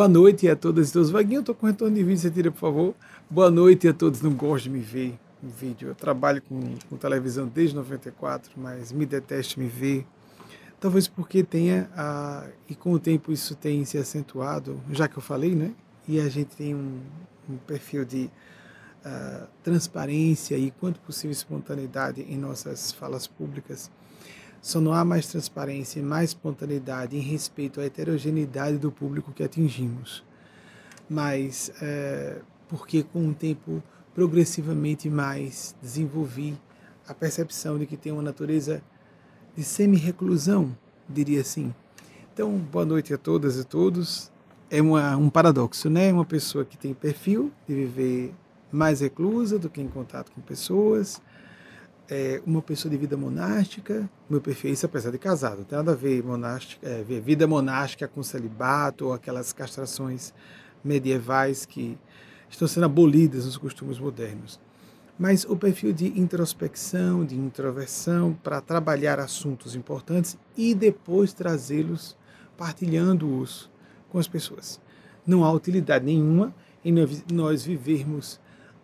Boa noite a todas e todos. Vaguinho, eu estou com retorno de vídeo, você tira, por favor. Boa noite a todos. Não gosto de me ver em vídeo. Eu trabalho com, com televisão desde 94, mas me detesto me ver. Talvez porque tenha, ah, e com o tempo isso tem se acentuado, já que eu falei, né? E a gente tem um, um perfil de uh, transparência e, quanto possível, espontaneidade em nossas falas públicas. Só não há mais transparência e mais espontaneidade em respeito à heterogeneidade do público que atingimos. Mas é, porque com o tempo progressivamente mais desenvolvi a percepção de que tem uma natureza de semi-reclusão, diria assim. Então, boa noite a todas e todos. É uma, um paradoxo, né? Uma pessoa que tem perfil de viver mais reclusa do que em contato com pessoas, é, uma pessoa de vida monástica, meu perfil, isso apesar de casado, não tem nada a ver, monástica, é, vida monástica com celibato ou aquelas castrações medievais que estão sendo abolidas nos costumes modernos. Mas o perfil de introspecção, de introversão, para trabalhar assuntos importantes e depois trazê-los, partilhando-os com as pessoas. Não há utilidade nenhuma em nós vivermos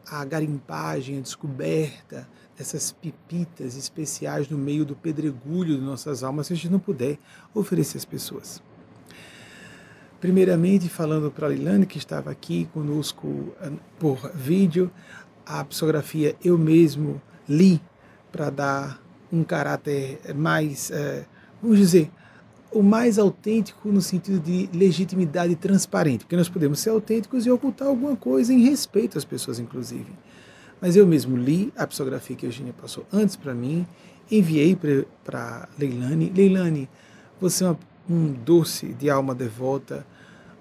a garimpagem, a descoberta dessas pipitas especiais no meio do pedregulho de nossas almas, se a gente não puder oferecer às pessoas. Primeiramente, falando para a Lilane, que estava aqui conosco ah, por vídeo, a psicografia eu mesmo li para dar um caráter mais, eh, vamos dizer, o mais autêntico no sentido de legitimidade transparente, porque nós podemos ser autênticos e ocultar alguma coisa em respeito às pessoas, inclusive. Mas eu mesmo li a psicografia que a Eugênia passou antes para mim, enviei para Leilani. Leilani, você é uma, um doce de alma devota,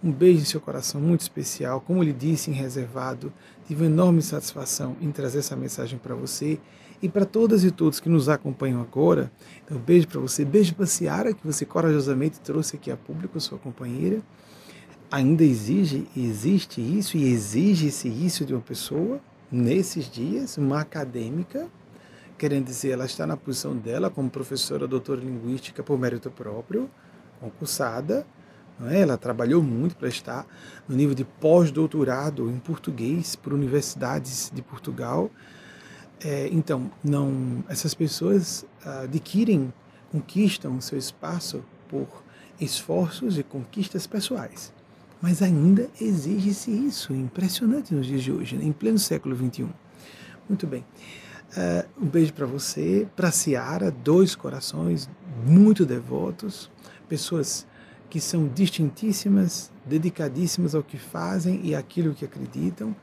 um beijo em seu coração muito especial. Como lhe disse, em reservado, tive uma enorme satisfação em trazer essa mensagem para você e para todas e todos que nos acompanham agora. Então, beijo para você, beijo para Ciara, que você corajosamente trouxe aqui a público, sua companheira. Ainda exige, existe isso e exige-se isso de uma pessoa nesses dias, uma acadêmica, querendo dizer, ela está na posição dela como professora doutora linguística por mérito próprio, concursada, é? ela trabalhou muito para estar no nível de pós-doutorado em português por universidades de Portugal, é, então, não, essas pessoas ah, adquirem, conquistam seu espaço por esforços e conquistas pessoais. Mas ainda exige-se isso, impressionante nos dias de hoje, né? em pleno século XXI. Muito bem. Uh, um beijo para você, para Ciara, dois corações muito devotos, pessoas que são distintíssimas, dedicadíssimas ao que fazem e àquilo que acreditam.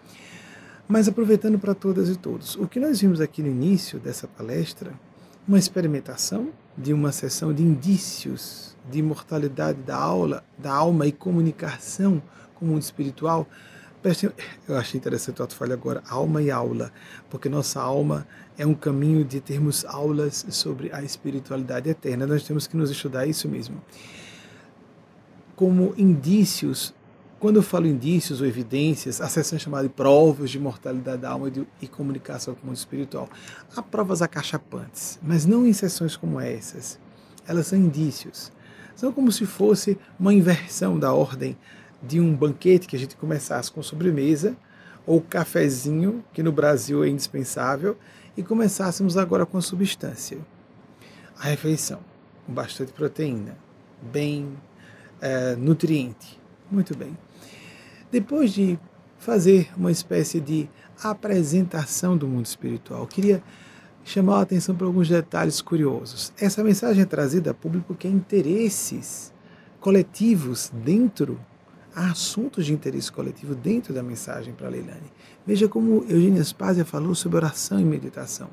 Mas aproveitando para todas e todos, o que nós vimos aqui no início dessa palestra, uma experimentação de uma sessão de indícios de imortalidade da aula, da alma e comunicação com o mundo espiritual. Eu achei interessante o ato falha agora, alma e aula, porque nossa alma é um caminho de termos aulas sobre a espiritualidade eterna. Nós temos que nos estudar isso mesmo. Como indícios quando eu falo indícios ou evidências, a sessão é chamada de provas de mortalidade da alma e, comunicação com o mundo espiritual. Há provas acachapantes, mas não em sessões como essas. Elas são indícios. São como se fosse uma inversão da ordem de um banquete que a gente começasse com sobremesa ou cafezinho, que no Brasil é indispensável, e começássemos agora com a substância. A refeição, com bastante proteína, bem é, nutriente. Muito bem. Depois de fazer uma espécie de apresentação do mundo espiritual, queria chamar a atenção para alguns detalhes curiosos. Essa mensagem é trazida a público que é interesses coletivos dentro, há assuntos de interesse coletivo dentro da mensagem para Leilani. Veja como Eugênia Spazia falou sobre oração e meditação.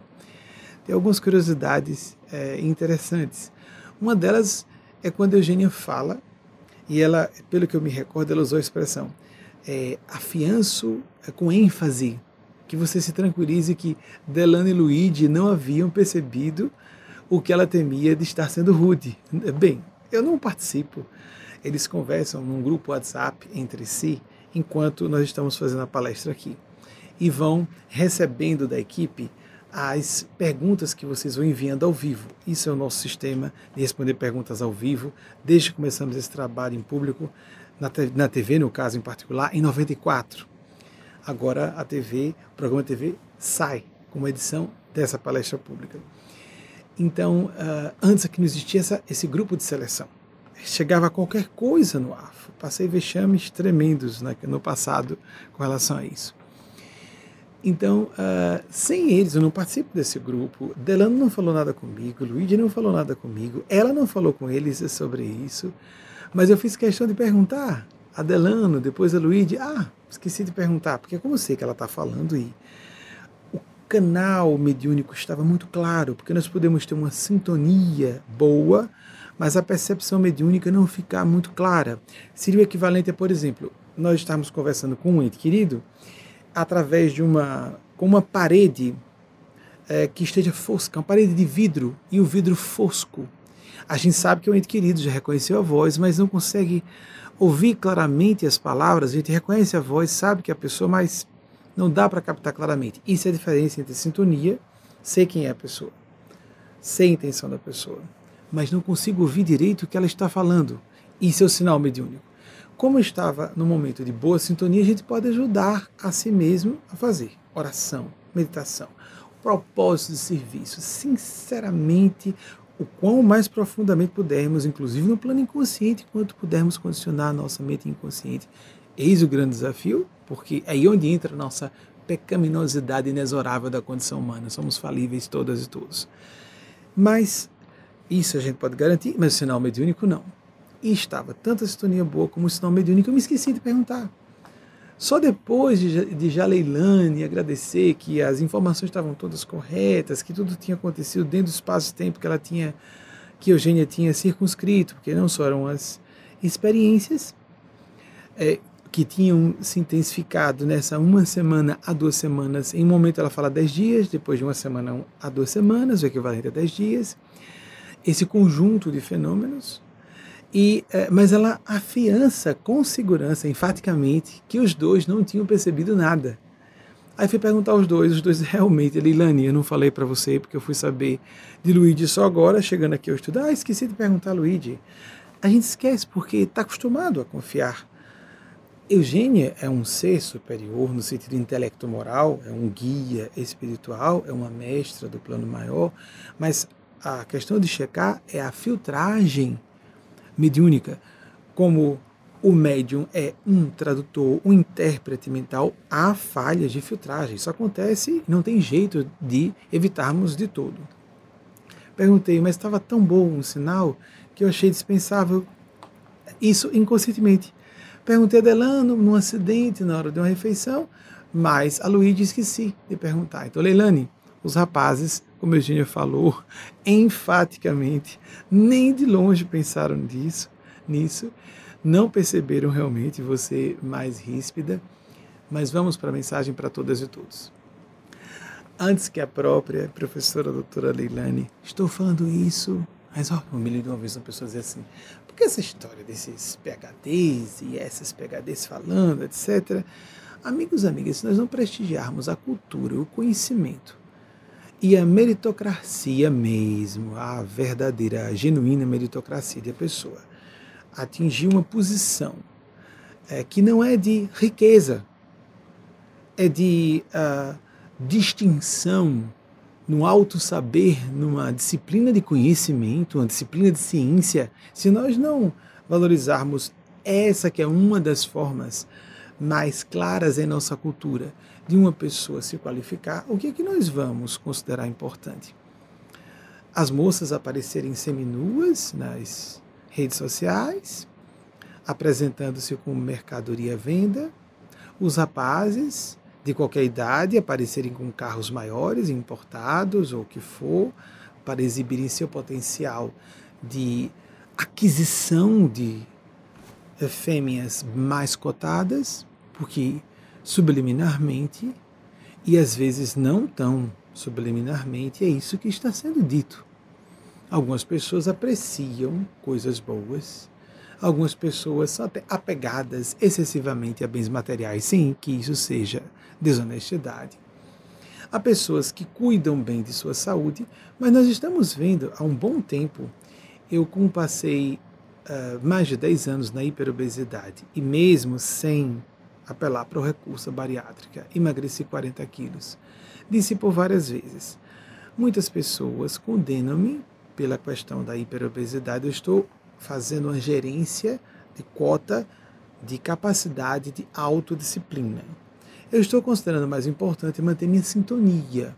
Tem algumas curiosidades é, interessantes. Uma delas é quando Eugênia fala, e ela, pelo que eu me recordo, ela usou a expressão é, afianço é, com ênfase que você se tranquilize que Delano e Luigi não haviam percebido o que ela temia de estar sendo rude. Bem, eu não participo. Eles conversam num grupo WhatsApp entre si enquanto nós estamos fazendo a palestra aqui e vão recebendo da equipe as perguntas que vocês vão enviando ao vivo. Isso é o nosso sistema de responder perguntas ao vivo. Desde que começamos esse trabalho em público, na, na TV, no caso em particular, em 94. Agora a TV, o programa TV sai com uma edição dessa palestra pública. Então, uh, antes aqui não existia essa, esse grupo de seleção. Chegava qualquer coisa no AFO. Passei vexames tremendos né, no passado com relação a isso. Então, uh, sem eles, eu não participo desse grupo. Delano não falou nada comigo, Luigi não falou nada comigo, ela não falou com eles sobre isso. Mas eu fiz questão de perguntar a Delano, depois a Luigi. Ah, esqueci de perguntar, porque como eu sei que ela está falando e o canal mediúnico estava muito claro, porque nós podemos ter uma sintonia boa, mas a percepção mediúnica não ficar muito clara. Seria o equivalente a, por exemplo, nós estamos conversando com um ente querido através de uma, com uma parede é, que esteja fosca, uma parede de vidro e o vidro fosco. A gente sabe que é um ente querido, já reconheceu a voz, mas não consegue ouvir claramente as palavras. A gente reconhece a voz, sabe que é a pessoa, mas não dá para captar claramente. Isso é a diferença entre sintonia, sei quem é a pessoa, sei a intenção da pessoa, mas não consigo ouvir direito o que ela está falando. Isso é o sinal mediúnico como estava no momento de boa sintonia, a gente pode ajudar a si mesmo a fazer oração, meditação, propósito de serviço. Sinceramente, o quão mais profundamente pudermos, inclusive no plano inconsciente, quanto pudermos condicionar a nossa mente inconsciente. Eis o grande desafio, porque é aí onde entra a nossa pecaminosidade inexorável da condição humana. Somos falíveis todas e todos. Mas isso a gente pode garantir, mas o sinal mediúnico não. E estava tanta sintonia boa como o sinal mediúnico, eu me esqueci de perguntar. Só depois de, de agradecer que as informações estavam todas corretas, que tudo tinha acontecido dentro do espaço-tempo que ela tinha, que Eugênia tinha circunscrito, porque não só eram as experiências é, que tinham se intensificado nessa uma semana a duas semanas. Em um momento ela fala dez dias, depois de uma semana a duas semanas, o equivalente a dez dias. Esse conjunto de fenômenos e, é, mas ela afiança com segurança, enfaticamente, que os dois não tinham percebido nada. Aí fui perguntar aos dois, os dois realmente, Leilani, eu não falei para você porque eu fui saber de Luigi só agora, chegando aqui ao estudo. Ah, esqueci de perguntar a Luigi. A gente esquece porque está acostumado a confiar. Eugênia é um ser superior no sentido intelecto-moral, é um guia espiritual, é uma mestra do plano maior, mas a questão de checar é a filtragem mediúnica, como o médium é um tradutor, um intérprete mental, há falhas de filtragem. Isso acontece e não tem jeito de evitarmos de todo. Perguntei, mas estava tão bom um sinal que eu achei dispensável isso inconscientemente. Perguntei a Delano num acidente na hora de uma refeição, mas a Luíde esqueci de perguntar. Então, Leilani, os rapazes como Eugênia falou, enfaticamente, nem de longe pensaram nisso, nisso, não perceberam realmente você mais ríspida, mas vamos para a mensagem para todas e todos. Antes que a própria professora doutora Leilani, estou falando isso, mas ó, eu me lembro uma vez uma pessoa dizer assim, porque essa história desses PHDs e essas PHDs falando, etc. Amigos amigas, se nós não prestigiarmos a cultura, o conhecimento, e a meritocracia mesmo, a verdadeira, a genuína meritocracia de a pessoa, atingir uma posição é, que não é de riqueza, é de uh, distinção no alto saber, numa disciplina de conhecimento, uma disciplina de ciência, se nós não valorizarmos essa que é uma das formas mais claras em nossa cultura de uma pessoa se qualificar, o que é que nós vamos considerar importante? As moças aparecerem seminuas nas redes sociais, apresentando-se como mercadoria à venda, os rapazes de qualquer idade aparecerem com carros maiores, importados ou o que for, para exibirem seu potencial de aquisição de fêmeas mais cotadas, porque subliminarmente e às vezes não tão subliminarmente, é isso que está sendo dito. Algumas pessoas apreciam coisas boas, algumas pessoas são até apegadas excessivamente a bens materiais, sem que isso seja desonestidade. Há pessoas que cuidam bem de sua saúde, mas nós estamos vendo há um bom tempo, eu como passei uh, mais de 10 anos na hiperobesidade e mesmo sem apelar para o recurso bariátrica, emagreci 40 quilos. Disse por várias vezes. Muitas pessoas condenam-me pela questão da hiperobesidade. Eu estou fazendo uma gerência de cota de capacidade de autodisciplina. Eu estou considerando mais importante manter minha sintonia.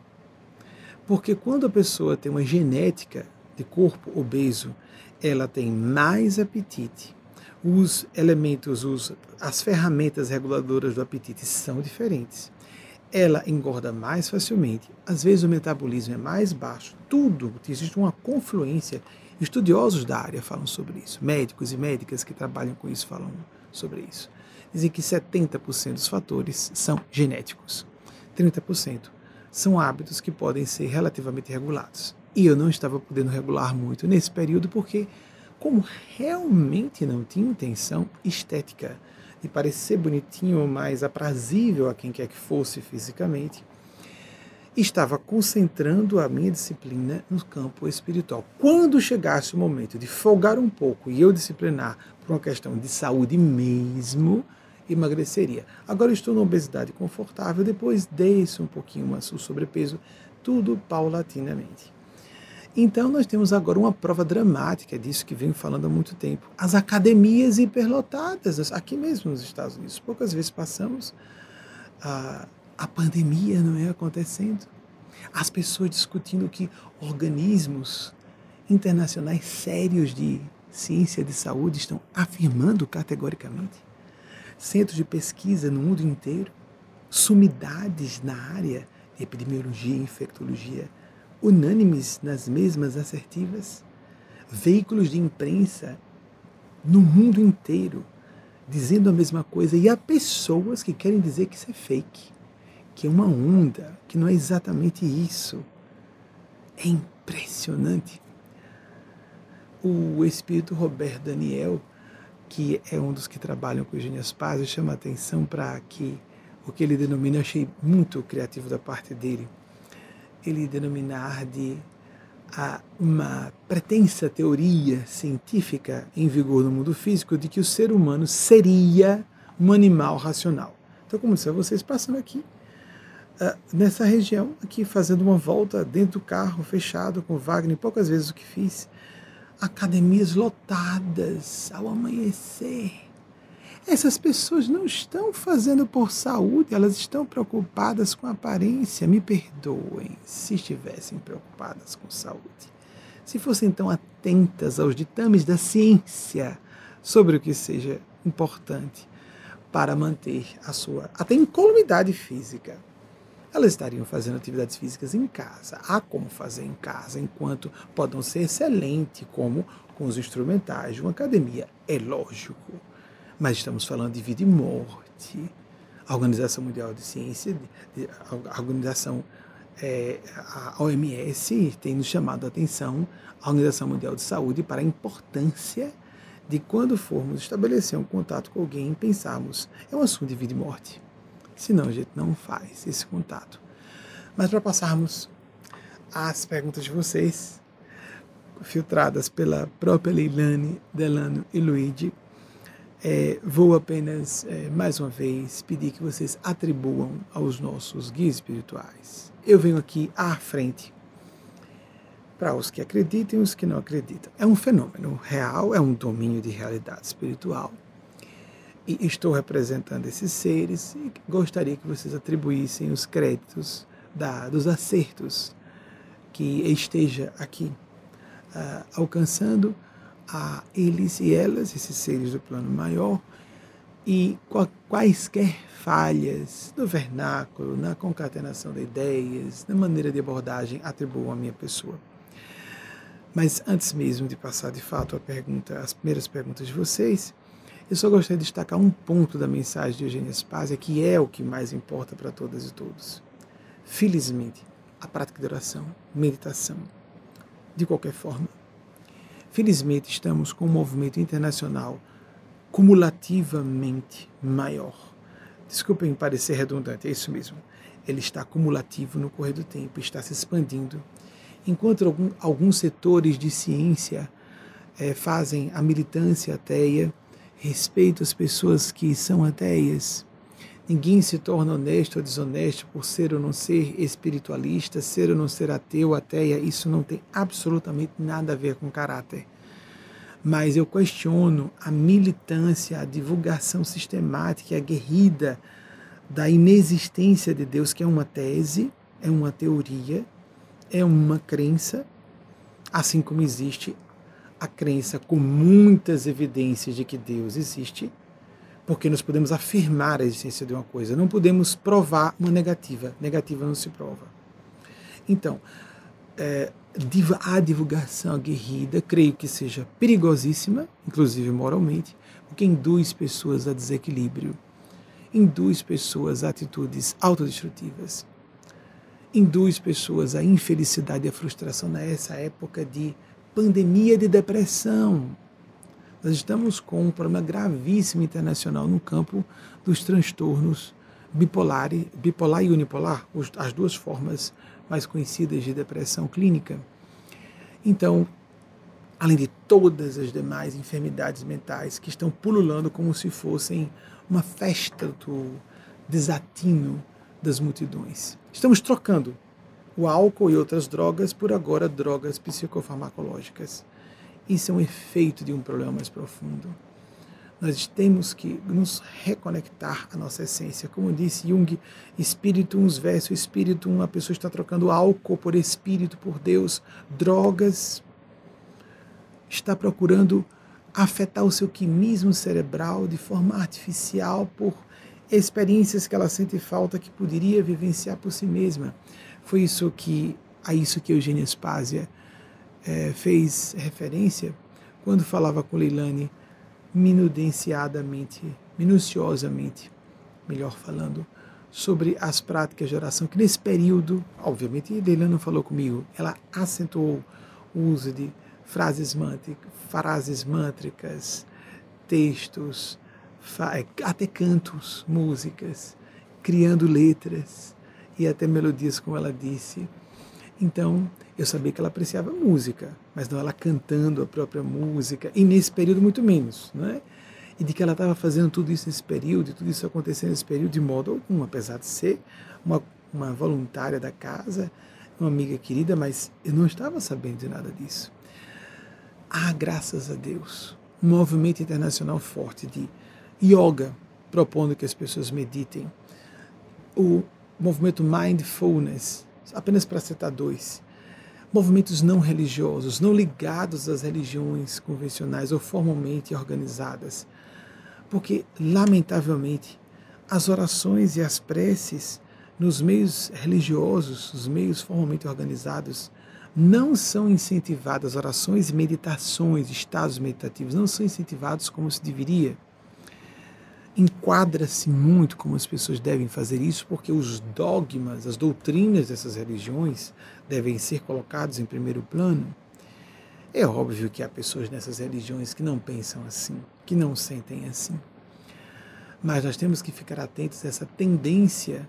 Porque quando a pessoa tem uma genética de corpo obeso, ela tem mais apetite. Os elementos, os, as ferramentas reguladoras do apetite são diferentes. Ela engorda mais facilmente, às vezes o metabolismo é mais baixo, tudo, existe uma confluência. Estudiosos da área falam sobre isso, médicos e médicas que trabalham com isso falam sobre isso. Dizem que 70% dos fatores são genéticos, 30% são hábitos que podem ser relativamente regulados. E eu não estava podendo regular muito nesse período porque, como realmente não tinha intenção estética de parecer bonitinho mais aprazível a quem quer que fosse fisicamente, estava concentrando a minha disciplina no campo espiritual. Quando chegasse o momento de folgar um pouco e eu disciplinar por uma questão de saúde mesmo, emagreceria. Agora estou numa obesidade confortável, depois desço um pouquinho o sobrepeso, tudo paulatinamente. Então nós temos agora uma prova dramática disso que venho falando há muito tempo. As academias hiperlotadas, aqui mesmo nos Estados Unidos. Poucas vezes passamos a, a pandemia não é acontecendo. As pessoas discutindo que organismos internacionais sérios de ciência de saúde estão afirmando categoricamente. Centros de pesquisa no mundo inteiro, sumidades na área de epidemiologia e infectologia unânimes nas mesmas assertivas, veículos de imprensa no mundo inteiro dizendo a mesma coisa e há pessoas que querem dizer que isso é fake, que é uma onda, que não é exatamente isso. É impressionante. O espírito Roberto Daniel, que é um dos que trabalham com Eugênia Spazio, chama atenção para que o que ele denomina, achei muito criativo da parte dele, ele denominar de a uma pretensa teoria científica em vigor no mundo físico de que o ser humano seria um animal racional. Então, como disse a vocês, passando aqui uh, nessa região, aqui fazendo uma volta dentro do carro, fechado com Wagner, poucas vezes o que fiz, academias lotadas ao amanhecer essas pessoas não estão fazendo por saúde, elas estão preocupadas com aparência. Me perdoem se estivessem preocupadas com saúde. Se fossem tão atentas aos ditames da ciência sobre o que seja importante para manter a sua até incolumidade física. Elas estariam fazendo atividades físicas em casa. Há como fazer em casa, enquanto podem ser excelentes, como com os instrumentais de uma academia. É lógico mas estamos falando de vida e morte. A Organização Mundial de Ciência, a Organização, é, a OMS tem nos chamado a atenção, a Organização Mundial de Saúde, para a importância de quando formos estabelecer um contato com alguém, pensarmos, é um assunto de vida e morte. Senão a gente não faz esse contato. Mas para passarmos às perguntas de vocês, filtradas pela própria Leilane, Delano e Luigi, é, vou apenas, é, mais uma vez, pedir que vocês atribuam aos nossos guias espirituais. Eu venho aqui à frente para os que acreditam e os que não acreditam. É um fenômeno real, é um domínio de realidade espiritual. E estou representando esses seres e gostaria que vocês atribuíssem os créditos da, dos acertos que esteja aqui uh, alcançando a eles e elas, esses seres do plano maior, e quaisquer falhas no vernáculo, na concatenação de ideias, na maneira de abordagem, atribuam à minha pessoa. Mas antes mesmo de passar de fato a pergunta, as primeiras perguntas de vocês, eu só gostaria de destacar um ponto da mensagem de Eugênia Spazia, que é o que mais importa para todas e todos. Felizmente, a prática de oração, meditação, de qualquer forma, Felizmente, estamos com um movimento internacional cumulativamente maior. Desculpem parecer redundante, é isso mesmo. Ele está cumulativo no correr do tempo, está se expandindo. Enquanto algum, alguns setores de ciência é, fazem a militância ateia, respeito as pessoas que são ateias. Ninguém se torna honesto ou desonesto por ser ou não ser espiritualista, ser ou não ser ateu, ateia. Isso não tem absolutamente nada a ver com caráter. Mas eu questiono a militância, a divulgação sistemática, aguerrida da inexistência de Deus, que é uma tese, é uma teoria, é uma crença, assim como existe a crença com muitas evidências de que Deus existe, porque nós podemos afirmar a existência de uma coisa, não podemos provar uma negativa. Negativa não se prova. Então, é, a divulgação aguerrida, creio que seja perigosíssima, inclusive moralmente, porque induz pessoas a desequilíbrio, induz pessoas a atitudes autodestrutivas, induz pessoas à infelicidade e à frustração nessa época de pandemia de depressão. Nós estamos com um problema gravíssimo internacional no campo dos transtornos bipolar, bipolar e unipolar, as duas formas mais conhecidas de depressão clínica. Então, além de todas as demais enfermidades mentais que estão pululando como se fossem uma festa do desatino das multidões. Estamos trocando o álcool e outras drogas por agora drogas psicofarmacológicas. Isso é um efeito de um problema mais profundo. Nós temos que nos reconectar à nossa essência. Como disse Jung, espírito uns versus espírito um, a pessoa está trocando álcool por espírito, por Deus, drogas, está procurando afetar o seu quimismo cerebral de forma artificial por experiências que ela sente falta que poderia vivenciar por si mesma. Foi isso que a isso que Eugênia Spásia é, fez referência quando falava com Leilani minudenciadamente, minuciosamente, melhor falando, sobre as práticas de oração, que nesse período, obviamente, Leilani não falou comigo, ela acentuou o uso de frases, mântricas, frases mântricas, textos, até cantos, músicas, criando letras e até melodias, como ela disse. Então, eu sabia que ela apreciava música, mas não ela cantando a própria música, e nesse período muito menos, não é? E de que ela estava fazendo tudo isso nesse período, e tudo isso acontecendo nesse período de modo algum, apesar de ser uma, uma voluntária da casa, uma amiga querida, mas eu não estava sabendo de nada disso. Ah, graças a Deus, um movimento internacional forte de yoga, propondo que as pessoas meditem. O movimento Mindfulness, apenas para citar dois. Movimentos não religiosos, não ligados às religiões convencionais ou formalmente organizadas. Porque, lamentavelmente, as orações e as preces nos meios religiosos, os meios formalmente organizados, não são incentivadas, orações e meditações, estados meditativos, não são incentivados como se deveria enquadra-se muito como as pessoas devem fazer isso, porque os dogmas, as doutrinas dessas religiões devem ser colocados em primeiro plano. É óbvio que há pessoas nessas religiões que não pensam assim, que não sentem assim. Mas nós temos que ficar atentos a essa tendência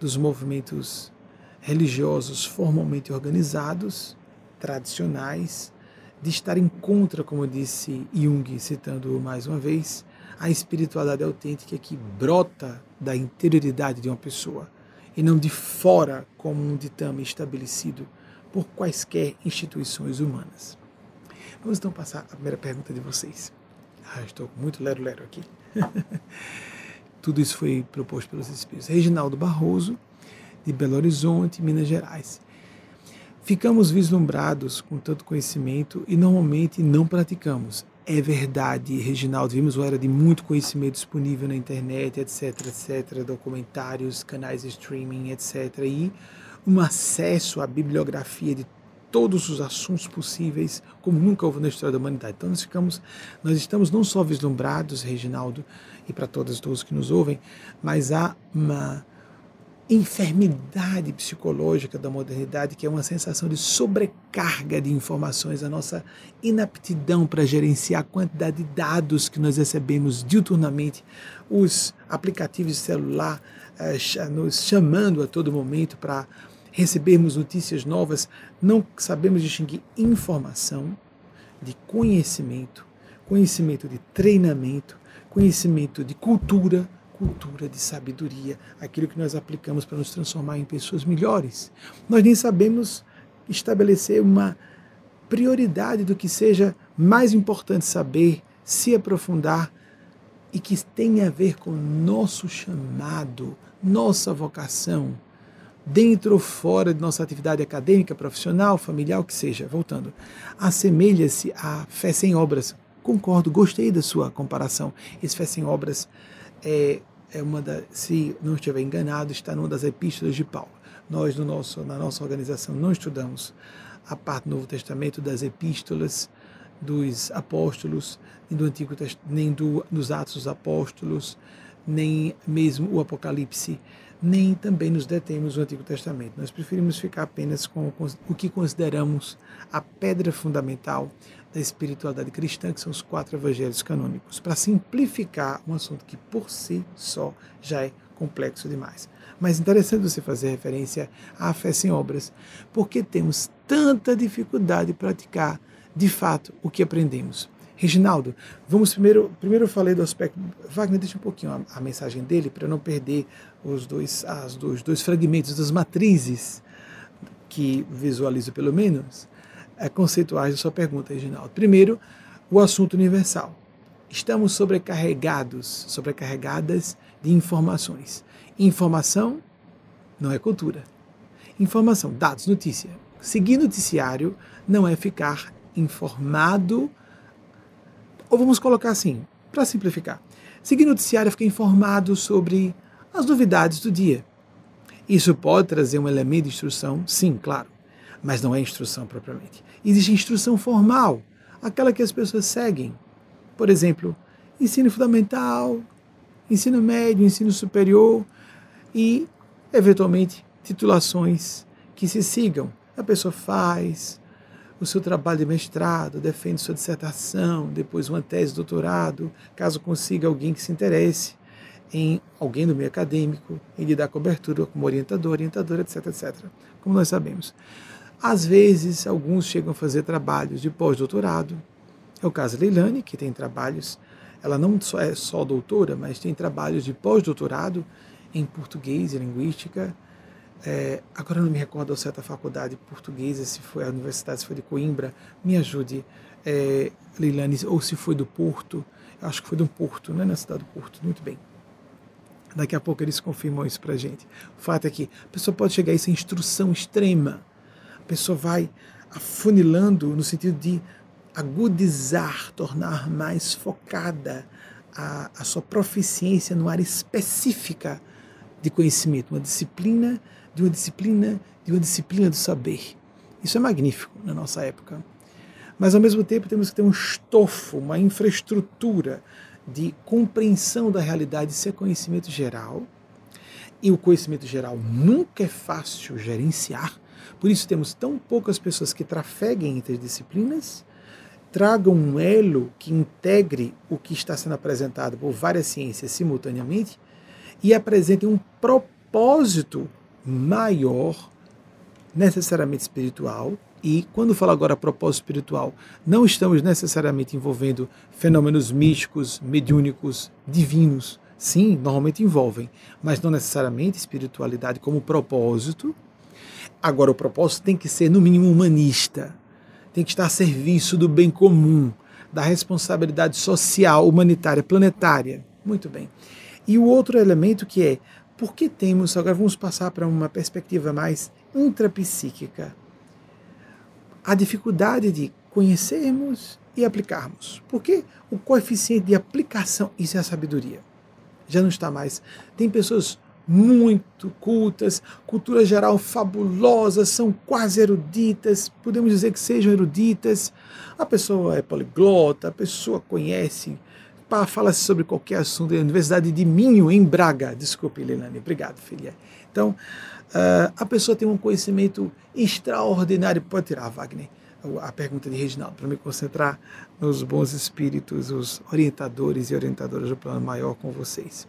dos movimentos religiosos formalmente organizados, tradicionais, de estar em contra, como disse Jung, citando mais uma vez, a espiritualidade autêntica que brota da interioridade de uma pessoa e não de fora como um ditame estabelecido por quaisquer instituições humanas. Vamos então passar a primeira pergunta de vocês. Ah, estou muito lero-lero aqui. Tudo isso foi proposto pelos Espíritos. Reginaldo Barroso, de Belo Horizonte, Minas Gerais. Ficamos vislumbrados com tanto conhecimento e normalmente não praticamos. É verdade, Reginaldo, vimos uma era de muito conhecimento disponível na internet, etc, etc, documentários, canais de streaming, etc, e um acesso à bibliografia de todos os assuntos possíveis, como nunca houve na história da humanidade. Então nós ficamos, nós estamos não só vislumbrados, Reginaldo, e para todos todos que nos ouvem, mas há uma enfermidade psicológica da modernidade, que é uma sensação de sobrecarga de informações, a nossa inaptidão para gerenciar a quantidade de dados que nós recebemos diuturnamente, os aplicativos de celular eh, nos chamando a todo momento para recebermos notícias novas, não sabemos distinguir informação de conhecimento, conhecimento de treinamento, conhecimento de cultura, cultura de sabedoria, aquilo que nós aplicamos para nos transformar em pessoas melhores. Nós nem sabemos estabelecer uma prioridade do que seja mais importante saber, se aprofundar e que tenha a ver com nosso chamado, nossa vocação, dentro ou fora de nossa atividade acadêmica, profissional, familiar, o que seja. Voltando, assemelha-se à fé sem obras. Concordo, gostei da sua comparação. Esse fé sem obras é, é uma da, se não estiver enganado, está numa das epístolas de Paulo. Nós, no nosso, na nossa organização, não estudamos a parte do Novo Testamento das epístolas dos apóstolos, nem do Antigo nem do, dos Atos dos Apóstolos, nem mesmo o Apocalipse, nem também nos detemos no Antigo Testamento. Nós preferimos ficar apenas com, o que consideramos a pedra fundamental da espiritualidade cristã, que são os quatro evangelhos canônicos, para simplificar um assunto que por si só já é complexo demais. Mas interessante você fazer referência à fé sem obras, porque temos tanta dificuldade de praticar de fato o que aprendemos. Reginaldo, vamos primeiro. Primeiro eu falei do aspecto. Wagner, deixa um pouquinho a, a mensagem dele para não perder os dois, as dois, dois fragmentos das matrizes que visualizo pelo menos é, conceituais da sua pergunta, Reginaldo. Primeiro, o assunto universal. Estamos sobrecarregados, sobrecarregadas de informações. Informação não é cultura. Informação, dados, notícia. Seguir noticiário não é ficar informado. Ou vamos colocar assim, para simplificar. Seguir noticiário é ficar informado sobre as novidades do dia. Isso pode trazer um elemento de instrução? Sim, claro. Mas não é instrução propriamente. Existe instrução formal, aquela que as pessoas seguem. Por exemplo, ensino fundamental, ensino médio, ensino superior e, eventualmente, titulações que se sigam. A pessoa faz o seu trabalho de mestrado, defende sua dissertação, depois uma tese doutorado, caso consiga alguém que se interesse em alguém do meio acadêmico, em lhe dar cobertura como orientador, orientadora, etc, etc. Como nós sabemos. Às vezes, alguns chegam a fazer trabalhos de pós-doutorado. É o caso da Leilani, que tem trabalhos, ela não só é só doutora, mas tem trabalhos de pós-doutorado em português e linguística. É, agora não me recordo a certa faculdade portuguesa, se foi a universidade, se foi de Coimbra. Me ajude, é, Leilani, ou se foi do Porto. Eu acho que foi do Porto, né, na cidade do Porto. Muito bem. Daqui a pouco eles confirmam isso para gente. O fato é que a pessoa pode chegar a essa instrução extrema. A pessoa vai afunilando no sentido de agudizar, tornar mais focada a, a sua proficiência numa área específica de conhecimento, uma disciplina, de uma disciplina, de uma disciplina do saber. Isso é magnífico na nossa época. Mas ao mesmo tempo temos que ter um estofo, uma infraestrutura de compreensão da realidade, isso é conhecimento geral. E o conhecimento geral nunca é fácil gerenciar, por isso temos tão poucas pessoas que trafeguem entre disciplinas, tragam um elo que integre o que está sendo apresentado por várias ciências simultaneamente e apresentem um propósito maior, necessariamente espiritual, e quando falo agora propósito espiritual, não estamos necessariamente envolvendo fenômenos místicos, mediúnicos, divinos. Sim, normalmente envolvem, mas não necessariamente espiritualidade como propósito. Agora, o propósito tem que ser, no mínimo, humanista, tem que estar a serviço do bem comum, da responsabilidade social, humanitária, planetária. Muito bem. E o outro elemento que é, por que temos, agora vamos passar para uma perspectiva mais intrapsíquica a dificuldade de conhecermos e aplicarmos. Porque o coeficiente de aplicação, isso é a sabedoria. Já não está mais. Tem pessoas muito cultas, cultura geral fabulosa, são quase eruditas, podemos dizer que sejam eruditas. A pessoa é poliglota, a pessoa conhece, fala sobre qualquer assunto. A Universidade de Minho, em Braga. Desculpe, Leilani. Obrigado, filha. Então, Uh, a pessoa tem um conhecimento extraordinário. Pode tirar, Wagner, a pergunta de Reginaldo, para me concentrar nos bons espíritos, os orientadores e orientadoras do plano maior com vocês.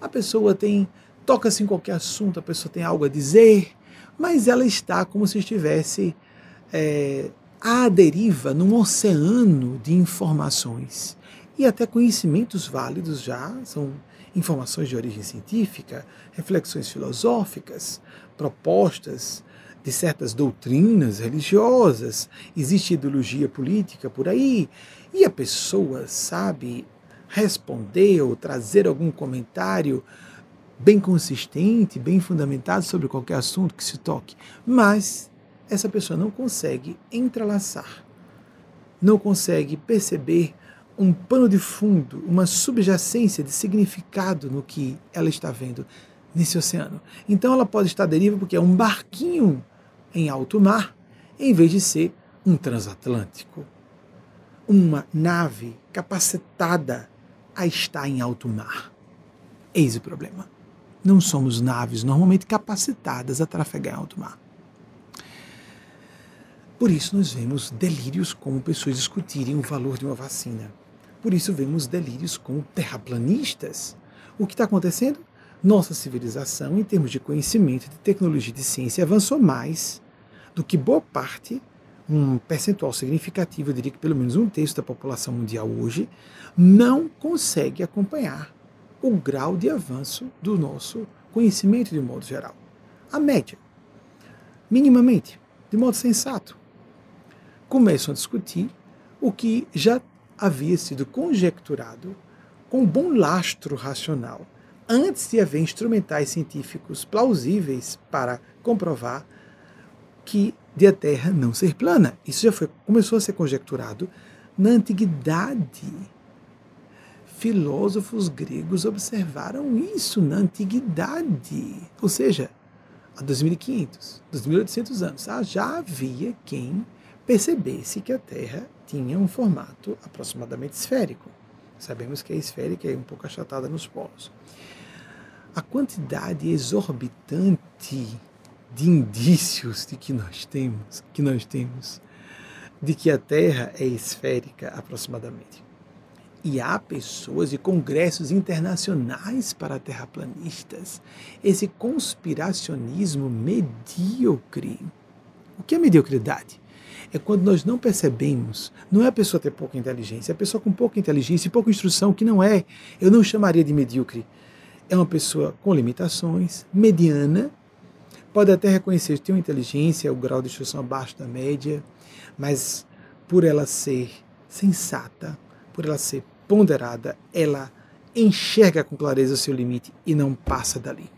A pessoa tem, toca-se em qualquer assunto, a pessoa tem algo a dizer, mas ela está como se estivesse é, à deriva num oceano de informações e até conhecimentos válidos já, são informações de origem científica, reflexões filosóficas, propostas de certas doutrinas religiosas, existe ideologia política por aí, e a pessoa sabe responder ou trazer algum comentário bem consistente, bem fundamentado sobre qualquer assunto que se toque, mas essa pessoa não consegue entrelaçar, não consegue perceber um pano de fundo, uma subjacência de significado no que ela está vendo nesse oceano. Então ela pode estar à deriva porque é um barquinho em alto mar, em vez de ser um transatlântico. Uma nave capacitada a estar em alto mar. Eis o problema. Não somos naves normalmente capacitadas a trafegar em alto mar. Por isso nós vemos delírios como pessoas discutirem o valor de uma vacina. Por isso vemos delírios com terraplanistas. O que está acontecendo? Nossa civilização, em termos de conhecimento, de tecnologia e de ciência, avançou mais do que boa parte, um percentual significativo, eu diria que pelo menos um terço da população mundial hoje, não consegue acompanhar o grau de avanço do nosso conhecimento de modo geral. A média, minimamente, de modo sensato, começam a discutir o que já havia sido conjecturado com bom lastro racional, antes de haver instrumentais científicos plausíveis para comprovar que de a Terra não ser plana. Isso já foi, começou a ser conjecturado na antiguidade. Filósofos gregos observaram isso na antiguidade, ou seja, há 2500, 2800 anos. Ah, já havia quem percebesse que a Terra tinha um formato aproximadamente esférico. Sabemos que é esférica e um pouco achatada nos polos. A quantidade exorbitante de indícios de que nós temos, que nós temos, de que a Terra é esférica aproximadamente. E há pessoas e congressos internacionais para terraplanistas. Esse conspiracionismo medíocre. O que é mediocridade? é quando nós não percebemos, não é a pessoa ter pouca inteligência, é a pessoa com pouca inteligência e pouca instrução, que não é, eu não chamaria de medíocre. É uma pessoa com limitações, mediana, pode até reconhecer que tem uma inteligência, o grau de instrução abaixo da média, mas por ela ser sensata, por ela ser ponderada, ela enxerga com clareza o seu limite e não passa dali.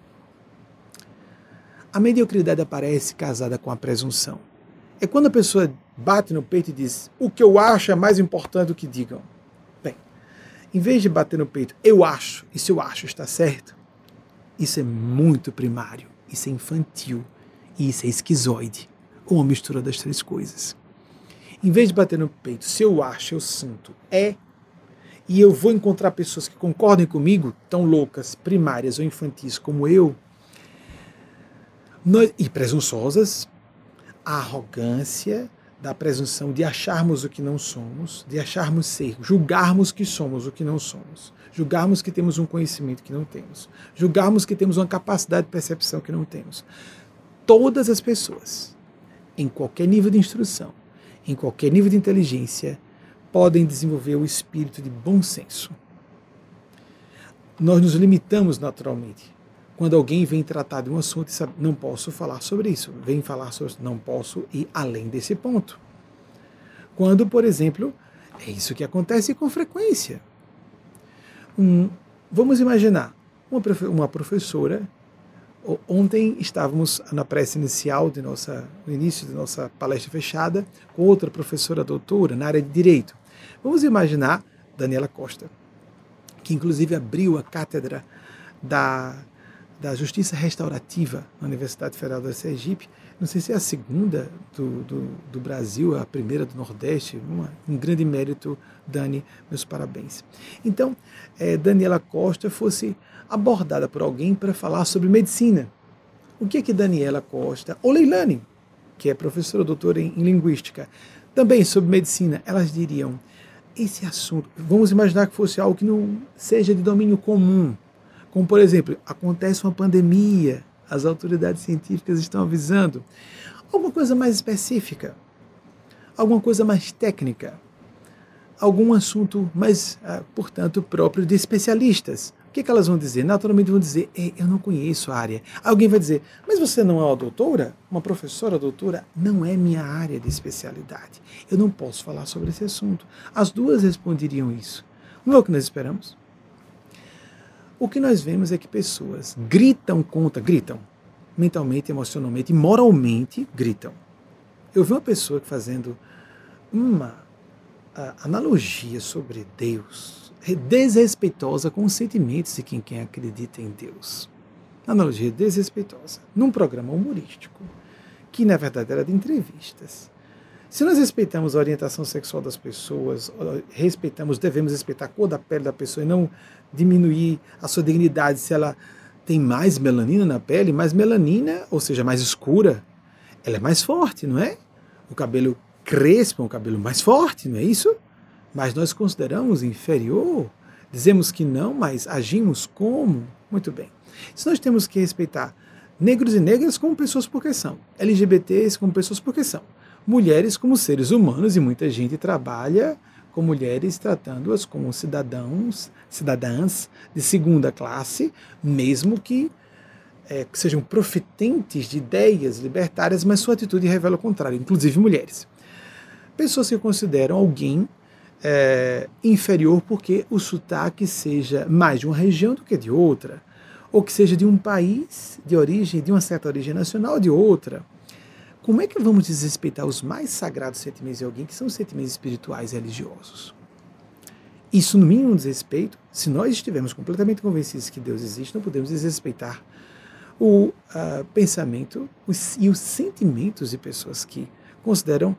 A mediocridade aparece casada com a presunção. É quando a pessoa bate no peito e diz: O que eu acho é mais importante do que digam. Em vez de bater no peito, eu acho, e se eu acho está certo, isso é muito primário, isso é infantil, e isso é esquizoide, ou uma mistura das três coisas. Em vez de bater no peito, se eu acho, eu sinto, é, e eu vou encontrar pessoas que concordem comigo, tão loucas, primárias ou infantis como eu, nós, e presunçosas, a arrogância da presunção de acharmos o que não somos, de acharmos ser, julgarmos que somos o que não somos, julgarmos que temos um conhecimento que não temos, julgarmos que temos uma capacidade de percepção que não temos. Todas as pessoas, em qualquer nível de instrução, em qualquer nível de inteligência, podem desenvolver o espírito de bom senso. Nós nos limitamos naturalmente quando alguém vem tratar de um assunto e sabe, não posso falar sobre isso, vem falar sobre não posso ir além desse ponto. Quando, por exemplo, é isso que acontece com frequência. Um, vamos imaginar uma, uma professora. Ontem estávamos na prece inicial de nossa, no início de nossa palestra fechada com outra professora doutora na área de direito. Vamos imaginar Daniela Costa, que inclusive abriu a cátedra da da Justiça Restaurativa na Universidade Federal da Sergipe. Não sei se é a segunda do, do, do Brasil, a primeira do Nordeste. Uma, um grande mérito, Dani, meus parabéns. Então, é, Daniela Costa fosse abordada por alguém para falar sobre medicina. O que é que Daniela Costa, ou Leilani, que é professora doutora em, em linguística, também sobre medicina, elas diriam: esse assunto, vamos imaginar que fosse algo que não seja de domínio comum como, por exemplo, acontece uma pandemia, as autoridades científicas estão avisando. Alguma coisa mais específica. alguma coisa mais técnica, algum assunto mais, ah, portanto, próprio de especialistas. O que, que elas vão dizer? Naturalmente vão dizer, eu não conheço a área. Alguém vai dizer, mas você não é uma doutora? Uma professora doutora? Não é minha área de especialidade. Eu não posso falar sobre esse assunto. As duas responderiam isso. Não é o que nós esperamos? O que nós vemos é que pessoas gritam contra, gritam, mentalmente, emocionalmente moralmente gritam. Eu vi uma pessoa fazendo uma analogia sobre Deus desrespeitosa com os sentimentos de quem, quem acredita em Deus. Analogia desrespeitosa. Num programa humorístico, que na verdade era de entrevistas. Se nós respeitamos a orientação sexual das pessoas, respeitamos, devemos respeitar a cor da pele da pessoa e não diminuir a sua dignidade se ela tem mais melanina na pele, mais melanina, ou seja, mais escura, ela é mais forte, não é? O cabelo crespo é um cabelo mais forte, não é isso? mas nós consideramos inferior, dizemos que não, mas agimos como? Muito bem. Se nós temos que respeitar negros e negras como pessoas porque são, LGBTs como pessoas porque são, mulheres como seres humanos e muita gente trabalha com mulheres tratando-as como cidadãos, cidadãs de segunda classe, mesmo que, é, sejam profetentes de ideias libertárias, mas sua atitude revela o contrário, inclusive mulheres. Pessoas que consideram alguém é, inferior porque o sotaque seja mais de uma região do que de outra, ou que seja de um país de origem, de uma certa origem nacional ou de outra. Como é que vamos desrespeitar os mais sagrados sentimentos de alguém que são sentimentos espirituais e religiosos? Isso, no mínimo, desrespeito. Se nós estivermos completamente convencidos que Deus existe, não podemos desrespeitar o uh, pensamento os, e os sentimentos de pessoas que consideram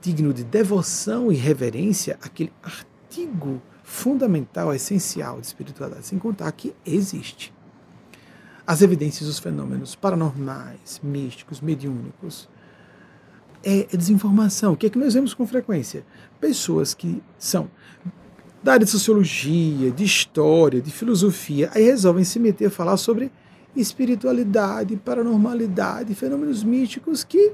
digno de devoção e reverência aquele artigo fundamental, essencial de espiritualidade, sem contar que existe. As evidências dos fenômenos paranormais, místicos, mediúnicos. É, é desinformação. O que é que nós vemos com frequência? Pessoas que são da área de sociologia, de história, de filosofia, aí resolvem se meter a falar sobre espiritualidade, paranormalidade, fenômenos místicos que,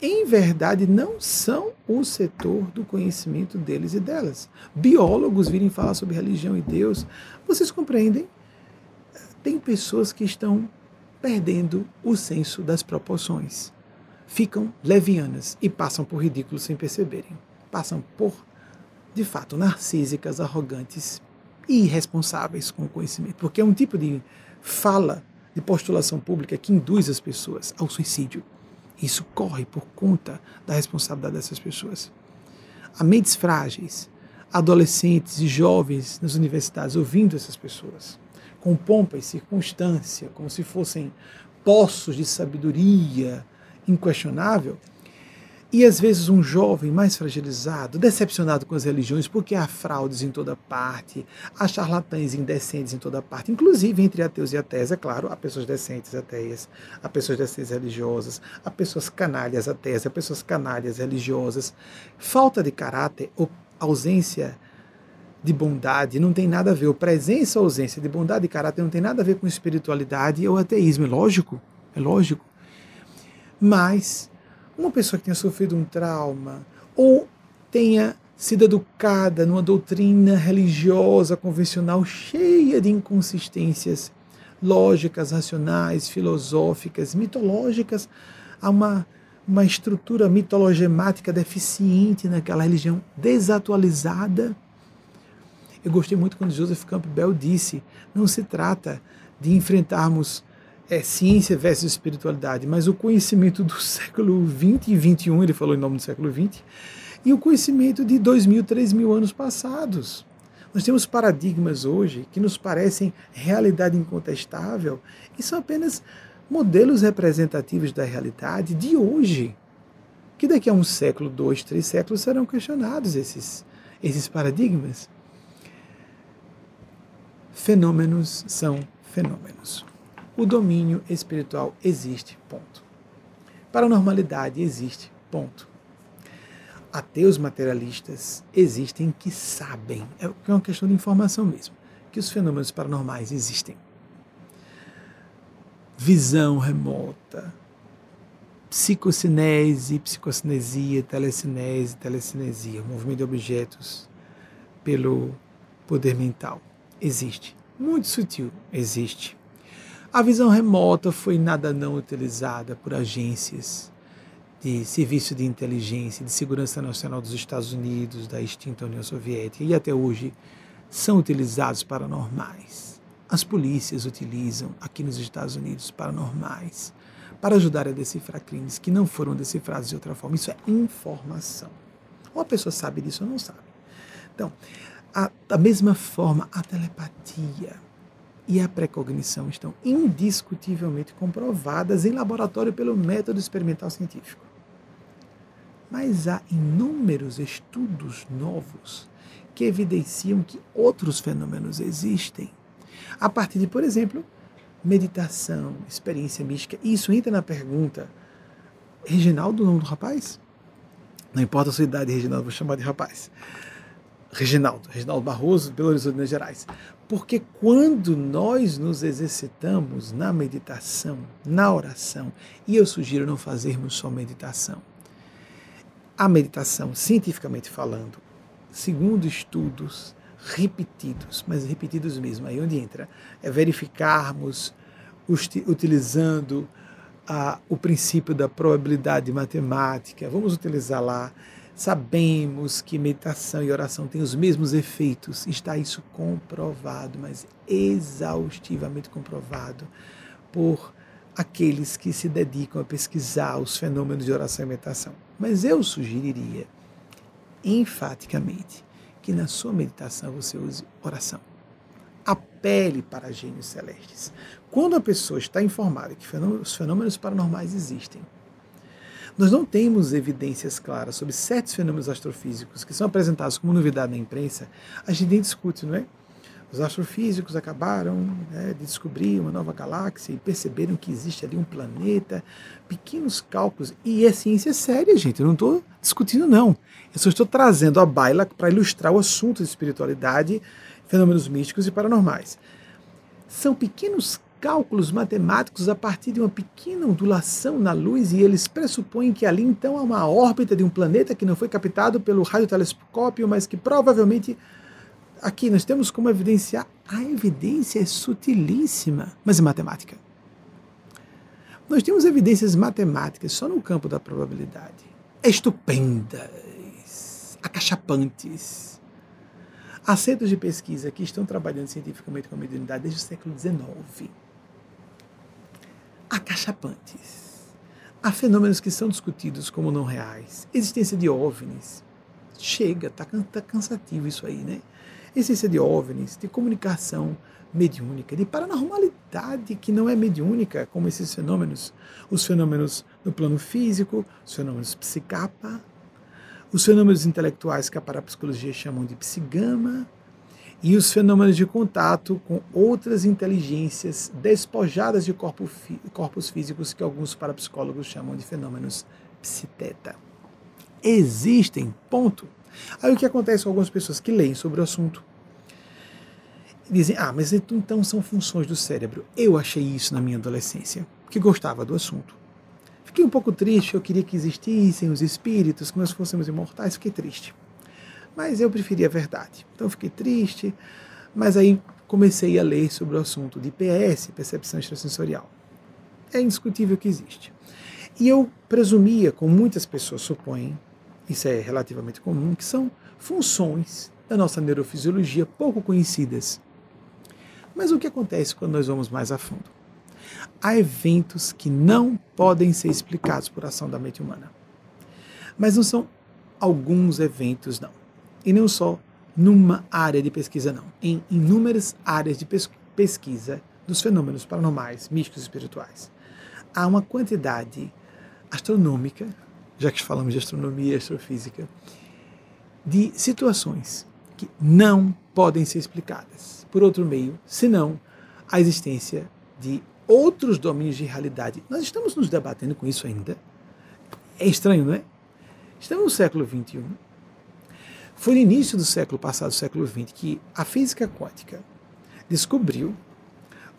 em verdade, não são o setor do conhecimento deles e delas. Biólogos virem falar sobre religião e Deus. Vocês compreendem? Tem pessoas que estão perdendo o senso das proporções. Ficam levianas e passam por ridículos sem perceberem. Passam por, de fato, narcísicas, arrogantes e irresponsáveis com o conhecimento. Porque é um tipo de fala de postulação pública que induz as pessoas ao suicídio. Isso corre por conta da responsabilidade dessas pessoas. Há mentes frágeis, adolescentes e jovens nas universidades ouvindo essas pessoas, com pompa e circunstância, como se fossem poços de sabedoria inquestionável, e às vezes um jovem mais fragilizado, decepcionado com as religiões, porque há fraudes em toda parte, há charlatães indecentes em toda parte, inclusive entre ateus e ateias, é claro, há pessoas decentes ateias, há pessoas decentes religiosas, há pessoas canalhas ateias, há pessoas canalhas religiosas. Falta de caráter ou ausência de bondade não tem nada a ver, ou presença ou ausência de bondade e caráter não tem nada a ver com espiritualidade ou ateísmo, é lógico, é lógico. Mas uma pessoa que tenha sofrido um trauma ou tenha sido educada numa doutrina religiosa convencional cheia de inconsistências lógicas, racionais, filosóficas, mitológicas, há uma, uma estrutura mitologemática deficiente naquela religião desatualizada. Eu gostei muito quando Joseph Campbell disse: não se trata de enfrentarmos é ciência versus espiritualidade, mas o conhecimento do século 20 e 21, ele falou em nome do século 20, e o conhecimento de dois mil, três mil anos passados. Nós temos paradigmas hoje que nos parecem realidade incontestável e são apenas modelos representativos da realidade de hoje, que daqui a um século, dois, três séculos serão questionados esses, esses paradigmas. Fenômenos são fenômenos o domínio espiritual existe, ponto. Paranormalidade existe, ponto. Ateus materialistas existem que sabem, é uma questão de informação mesmo, que os fenômenos paranormais existem. Visão remota, psicocinese, psicocinesia, telecinese, telecinesia, movimento de objetos pelo poder mental. Existe. Muito sutil, existe. A visão remota foi nada não utilizada por agências de serviço de inteligência, de segurança nacional dos Estados Unidos, da extinta União Soviética e até hoje são utilizados paranormais. As polícias utilizam aqui nos Estados Unidos paranormais para ajudar a decifrar crimes que não foram decifrados de outra forma. Isso é informação. Ou a pessoa sabe disso ou não sabe. Então, a, da mesma forma, a telepatia e a precognição estão indiscutivelmente comprovadas em laboratório pelo método experimental científico. Mas há inúmeros estudos novos que evidenciam que outros fenômenos existem. A partir de, por exemplo, meditação, experiência mística. Isso entra na pergunta: Reginaldo, o nome do rapaz? Não importa a sua idade, Reginaldo, vou chamar de rapaz. Reginaldo, Reginaldo Barroso, Belo Horizonte, Minas Gerais. Porque quando nós nos exercitamos na meditação, na oração, e eu sugiro não fazermos só meditação. A meditação, cientificamente falando, segundo estudos, repetidos, mas repetidos mesmo. Aí onde entra é verificarmos utilizando a, o princípio da probabilidade matemática. Vamos utilizar lá. Sabemos que meditação e oração têm os mesmos efeitos. Está isso comprovado, mas exaustivamente comprovado por aqueles que se dedicam a pesquisar os fenômenos de oração e meditação. Mas eu sugeriria, enfaticamente, que na sua meditação você use oração. Apele para gênios celestes. Quando a pessoa está informada que os fenômenos paranormais existem, nós não temos evidências claras sobre certos fenômenos astrofísicos que são apresentados como novidade na imprensa, a gente nem discute, não é? Os astrofísicos acabaram né, de descobrir uma nova galáxia e perceberam que existe ali um planeta, pequenos cálculos. E é ciência séria, gente. Eu não estou discutindo, não. Eu só estou trazendo a baila para ilustrar o assunto de espiritualidade, fenômenos místicos e paranormais. São pequenos cálculos matemáticos a partir de uma pequena ondulação na luz e eles pressupõem que ali então há uma órbita de um planeta que não foi captado pelo radiotelescópio, mas que provavelmente aqui nós temos como evidenciar a evidência é sutilíssima, mas é matemática. Nós temos evidências matemáticas só no campo da probabilidade. É estupenda acachapantes. Há centros de pesquisa que estão trabalhando cientificamente com a mediunidade desde o século XIX. Acachapantes. Há fenômenos que são discutidos como não reais. Existência de OVNIs. Chega, está tá cansativo isso aí, né? Existência de OVNIs, de comunicação mediúnica, de paranormalidade que não é mediúnica, como esses fenômenos, os fenômenos no plano físico, os fenômenos psicapa, os fenômenos intelectuais que a parapsicologia chamam de psigama, e os fenômenos de contato com outras inteligências despojadas de corpo corpos físicos que alguns parapsicólogos chamam de fenômenos psiteta. Existem, ponto. Aí o que acontece com algumas pessoas que leem sobre o assunto? Dizem, ah, mas então são funções do cérebro. Eu achei isso na minha adolescência, que gostava do assunto. Fiquei um pouco triste, eu queria que existissem os espíritos, que nós fôssemos imortais, fiquei triste. Mas eu preferia a verdade. Então fiquei triste, mas aí comecei a ler sobre o assunto de PS, percepção extrasensorial. É indiscutível que existe. E eu presumia, como muitas pessoas supõem, isso é relativamente comum, que são funções da nossa neurofisiologia pouco conhecidas. Mas o que acontece quando nós vamos mais a fundo? há eventos que não podem ser explicados por ação da mente humana. Mas não são alguns eventos, não. E não só numa área de pesquisa, não. Em inúmeras áreas de pesquisa dos fenômenos paranormais, místicos e espirituais. Há uma quantidade astronômica, já que falamos de astronomia e astrofísica, de situações que não podem ser explicadas por outro meio, senão a existência de outros domínios de realidade. Nós estamos nos debatendo com isso ainda. É estranho, não é? Estamos no século XXI. Foi no início do século passado, século XX, que a física quântica descobriu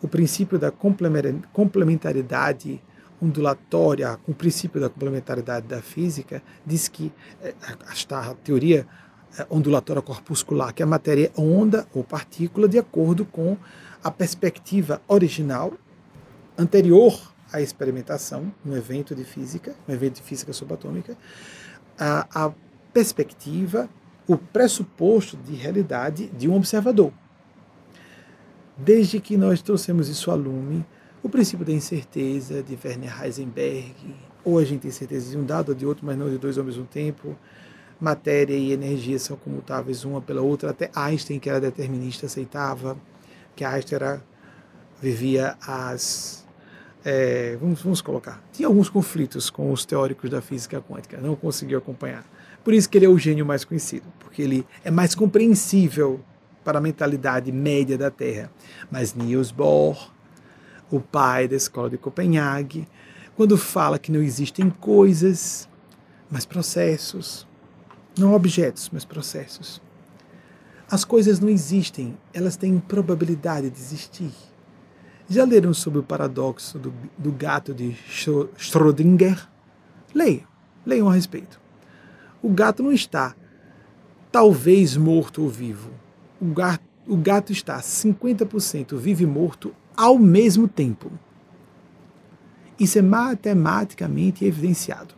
o princípio da complementaridade ondulatória, com o princípio da complementariedade da física, diz que eh, está a teoria eh, ondulatória corpuscular, que a matéria é onda ou partícula de acordo com a perspectiva original anterior à experimentação, no evento de física, no evento de física subatômica, a, a perspectiva, o pressuposto de realidade de um observador. Desde que nós trouxemos isso a lume, o princípio da incerteza de Werner Heisenberg, ou a gente tem certeza de um dado ou de outro, mas não de dois ao mesmo tempo. Matéria e energia são comutáveis uma pela outra. Até Einstein, que era determinista, aceitava que Einstein era, vivia as. É, vamos, vamos colocar. Tinha alguns conflitos com os teóricos da física quântica, não conseguiu acompanhar. Por isso que ele é o gênio mais conhecido, porque ele é mais compreensível para a mentalidade média da Terra. Mas Niels Bohr, o pai da escola de Copenhague, quando fala que não existem coisas, mas processos. Não objetos, mas processos. As coisas não existem, elas têm probabilidade de existir. Já leram sobre o paradoxo do, do gato de Schrödinger? Leiam, leiam a respeito. O gato não está talvez morto ou vivo. O gato, o gato está 50% vivo e morto ao mesmo tempo. Isso é matematicamente evidenciado.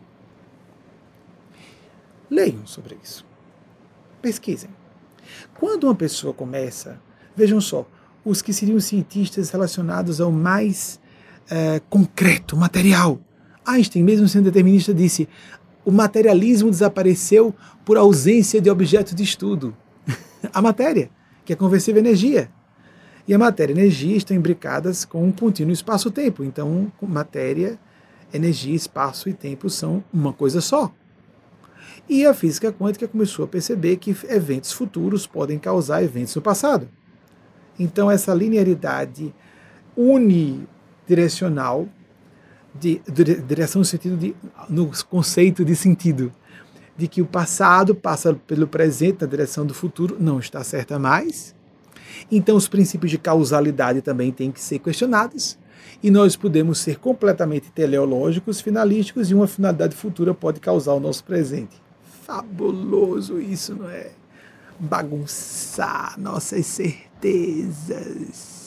Leiam sobre isso. Pesquisem. Quando uma pessoa começa, vejam só, os que seriam cientistas relacionados ao mais é, concreto, material. Einstein, mesmo sendo determinista, disse: o materialismo desapareceu por ausência de objeto de estudo. a matéria, que é conversível energia. E a matéria e a energia estão imbricadas com um contínuo espaço-tempo. Então, matéria, energia, espaço e tempo são uma coisa só. E a física quântica começou a perceber que eventos futuros podem causar eventos no passado. Então, essa linearidade unidirecional, de, direção no sentido de, no conceito de sentido, de que o passado passa pelo presente na direção do futuro, não está certa mais então, os princípios de causalidade também têm que ser questionados. E nós podemos ser completamente teleológicos, finalísticos, e uma finalidade futura pode causar o nosso presente. Fabuloso isso, não é? Bagunçar nossas certezas.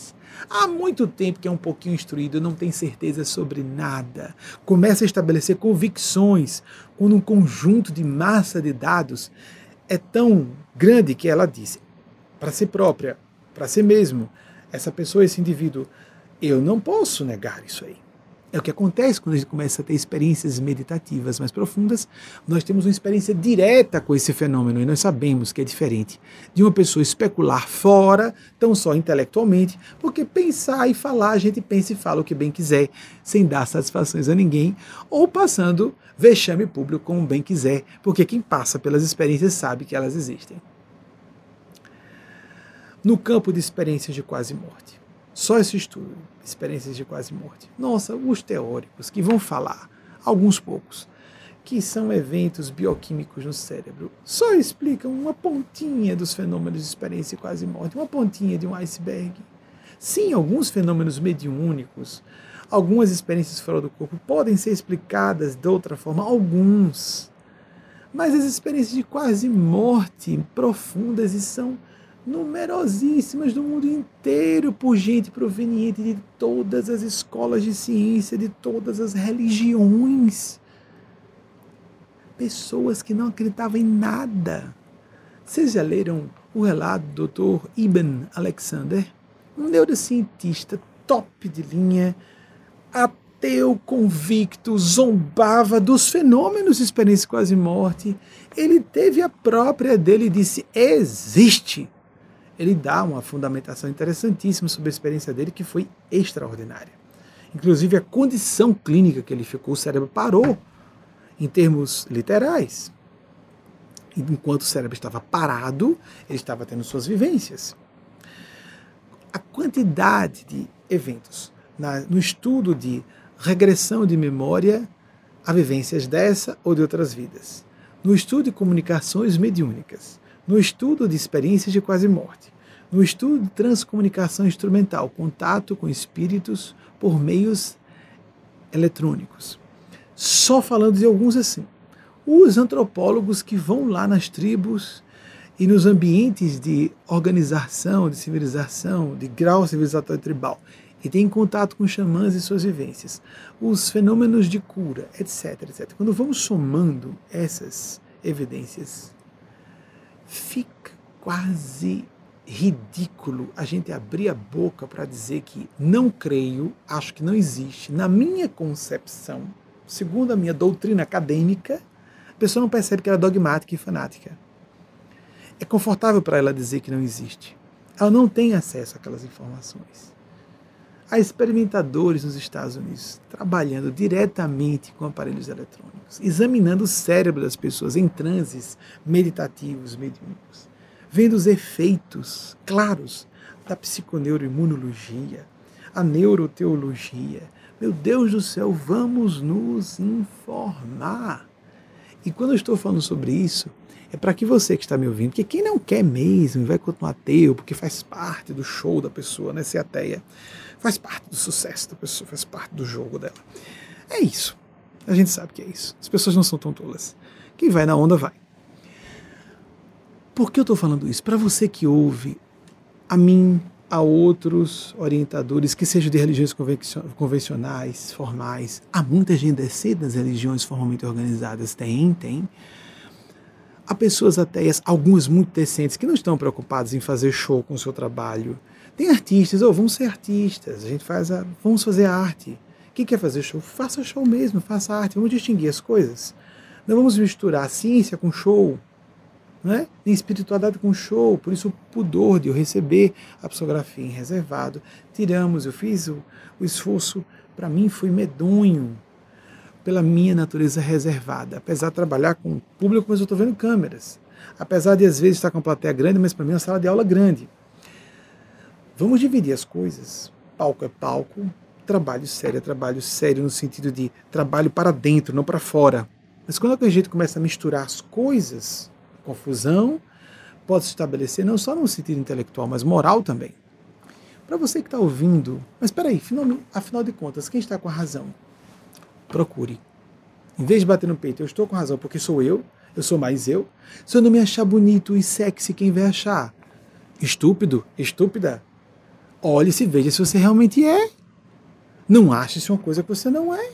Há muito tempo que é um pouquinho instruído, não tem certeza sobre nada. Começa a estabelecer convicções quando um conjunto de massa de dados é tão grande que ela diz para si própria: para si mesmo, essa pessoa, esse indivíduo, eu não posso negar isso aí. É o que acontece quando a gente começa a ter experiências meditativas mais profundas. Nós temos uma experiência direta com esse fenômeno e nós sabemos que é diferente de uma pessoa especular fora, tão só intelectualmente, porque pensar e falar, a gente pensa e fala o que bem quiser, sem dar satisfações a ninguém, ou passando vexame público como bem quiser, porque quem passa pelas experiências sabe que elas existem no campo de experiências de quase morte. Só esse estudo, experiências de quase morte. Nossa, os teóricos que vão falar, alguns poucos, que são eventos bioquímicos no cérebro, só explicam uma pontinha dos fenômenos de experiência de quase morte, uma pontinha de um iceberg. Sim, alguns fenômenos mediúnicos, algumas experiências fora do corpo podem ser explicadas de outra forma, alguns. Mas as experiências de quase morte profundas e são numerosíssimas do mundo inteiro por gente proveniente de todas as escolas de ciência, de todas as religiões. Pessoas que não acreditavam em nada. Vocês já leram o relato do Dr. Ibn Alexander, um neurocientista top de linha, ateu convicto, zombava dos fenômenos de experiência quase morte. Ele teve a própria dele e disse: existe ele dá uma fundamentação interessantíssima sobre a experiência dele, que foi extraordinária. Inclusive, a condição clínica que ele ficou, o cérebro parou, em termos literais. Enquanto o cérebro estava parado, ele estava tendo suas vivências. A quantidade de eventos na, no estudo de regressão de memória a vivências dessa ou de outras vidas, no estudo de comunicações mediúnicas, no estudo de experiências de quase morte, no estudo de transcomunicação instrumental, contato com espíritos por meios eletrônicos. Só falando de alguns assim. Os antropólogos que vão lá nas tribos e nos ambientes de organização, de civilização, de grau civilizatório tribal, e têm contato com xamãs e suas vivências, os fenômenos de cura, etc, etc. Quando vamos somando essas evidências, fica quase ridículo a gente abrir a boca para dizer que não creio, acho que não existe. Na minha concepção, segundo a minha doutrina acadêmica, a pessoa não percebe que ela é dogmática e fanática. É confortável para ela dizer que não existe. Ela não tem acesso àquelas informações. Há experimentadores nos Estados Unidos trabalhando diretamente com aparelhos eletrônicos, examinando o cérebro das pessoas em transes meditativos, mediúnicos vendo os efeitos claros da psiconeuroimunologia, a neuroteologia. Meu Deus do céu, vamos nos informar. E quando eu estou falando sobre isso, é para que você que está me ouvindo, porque quem não quer mesmo vai continuar ateu, porque faz parte do show da pessoa, né? Ser ateia, faz parte do sucesso da pessoa, faz parte do jogo dela. É isso. A gente sabe que é isso. As pessoas não são tão tolas. Quem vai na onda vai. Por que eu estou falando isso? Para você que ouve, a mim, a outros orientadores que sejam de religiões convencionais, formais. Há muita gente decente nas religiões formalmente organizadas. Tem, tem. Há pessoas ateias, algumas muito decentes, que não estão preocupadas em fazer show com o seu trabalho. Tem artistas, ou oh, vamos ser artistas, a gente faz a, vamos fazer arte. Quem quer fazer show? Faça show mesmo, faça arte, vamos distinguir as coisas. Não vamos misturar ciência com show, né? nem espiritualidade com show, por isso o pudor de eu receber a psicografia em reservado. Tiramos, eu fiz o, o esforço, para mim foi medonho, pela minha natureza reservada. Apesar de trabalhar com público, mas eu estou vendo câmeras. Apesar de às vezes estar com uma plateia grande, mas para mim é uma sala de aula grande. Vamos dividir as coisas. Palco é palco, trabalho sério é trabalho sério no sentido de trabalho para dentro, não para fora. Mas quando a gente começa a misturar as coisas, confusão pode se estabelecer não só no sentido intelectual, mas moral também. Para você que está ouvindo, mas espera aí, afinal de contas, quem está com a razão? Procure. Em vez de bater no peito, eu estou com razão porque sou eu, eu sou mais eu. Se eu não me achar bonito e sexy, quem vai achar? Estúpido, estúpida. Olhe-se, veja se você realmente é. Não ache-se uma coisa que você não é.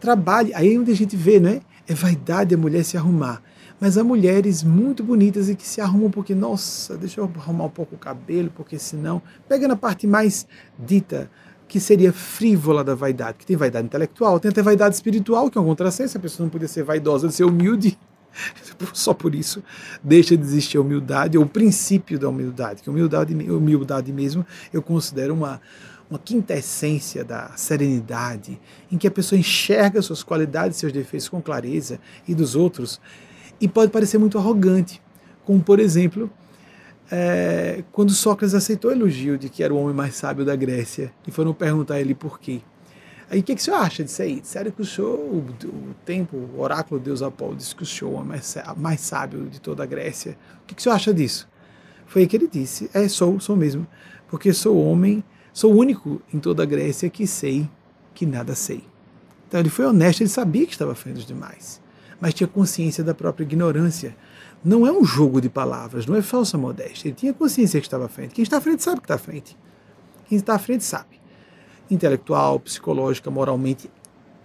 Trabalhe. Aí é onde a gente vê, né? É vaidade a mulher se arrumar. Mas há mulheres muito bonitas e que se arrumam porque, nossa, deixa eu arrumar um pouco o cabelo, porque senão. Pega na parte mais dita, que seria frívola da vaidade, que tem vaidade intelectual, tem até vaidade espiritual, que é um contrassenso, a pessoa não podia ser vaidosa de ser humilde. Só por isso deixa de existir a humildade, ou o princípio da humildade, que humildade, humildade mesmo eu considero uma, uma quintessência da serenidade, em que a pessoa enxerga suas qualidades seus defeitos com clareza e dos outros e pode parecer muito arrogante, como por exemplo, é, quando Sócrates aceitou o elogio de que era o homem mais sábio da Grécia e foram perguntar a ele por quê. Aí o que, que o senhor acha disso aí? Sério que o senhor, o, o tempo, o oráculo de Deus Apolo disse que o senhor é mais, mais sábio de toda a Grécia. O que, que o senhor acha disso? Foi aí que ele disse: É, sou, sou mesmo, porque sou homem, sou o único em toda a Grécia que sei que nada sei. Então ele foi honesto, ele sabia que estava frente dos demais mas tinha consciência da própria ignorância. Não é um jogo de palavras, não é falsa modéstia. Ele tinha consciência que estava à frente. Quem está à frente sabe que está à frente. Quem está à frente sabe. Intelectual, psicológica, moralmente,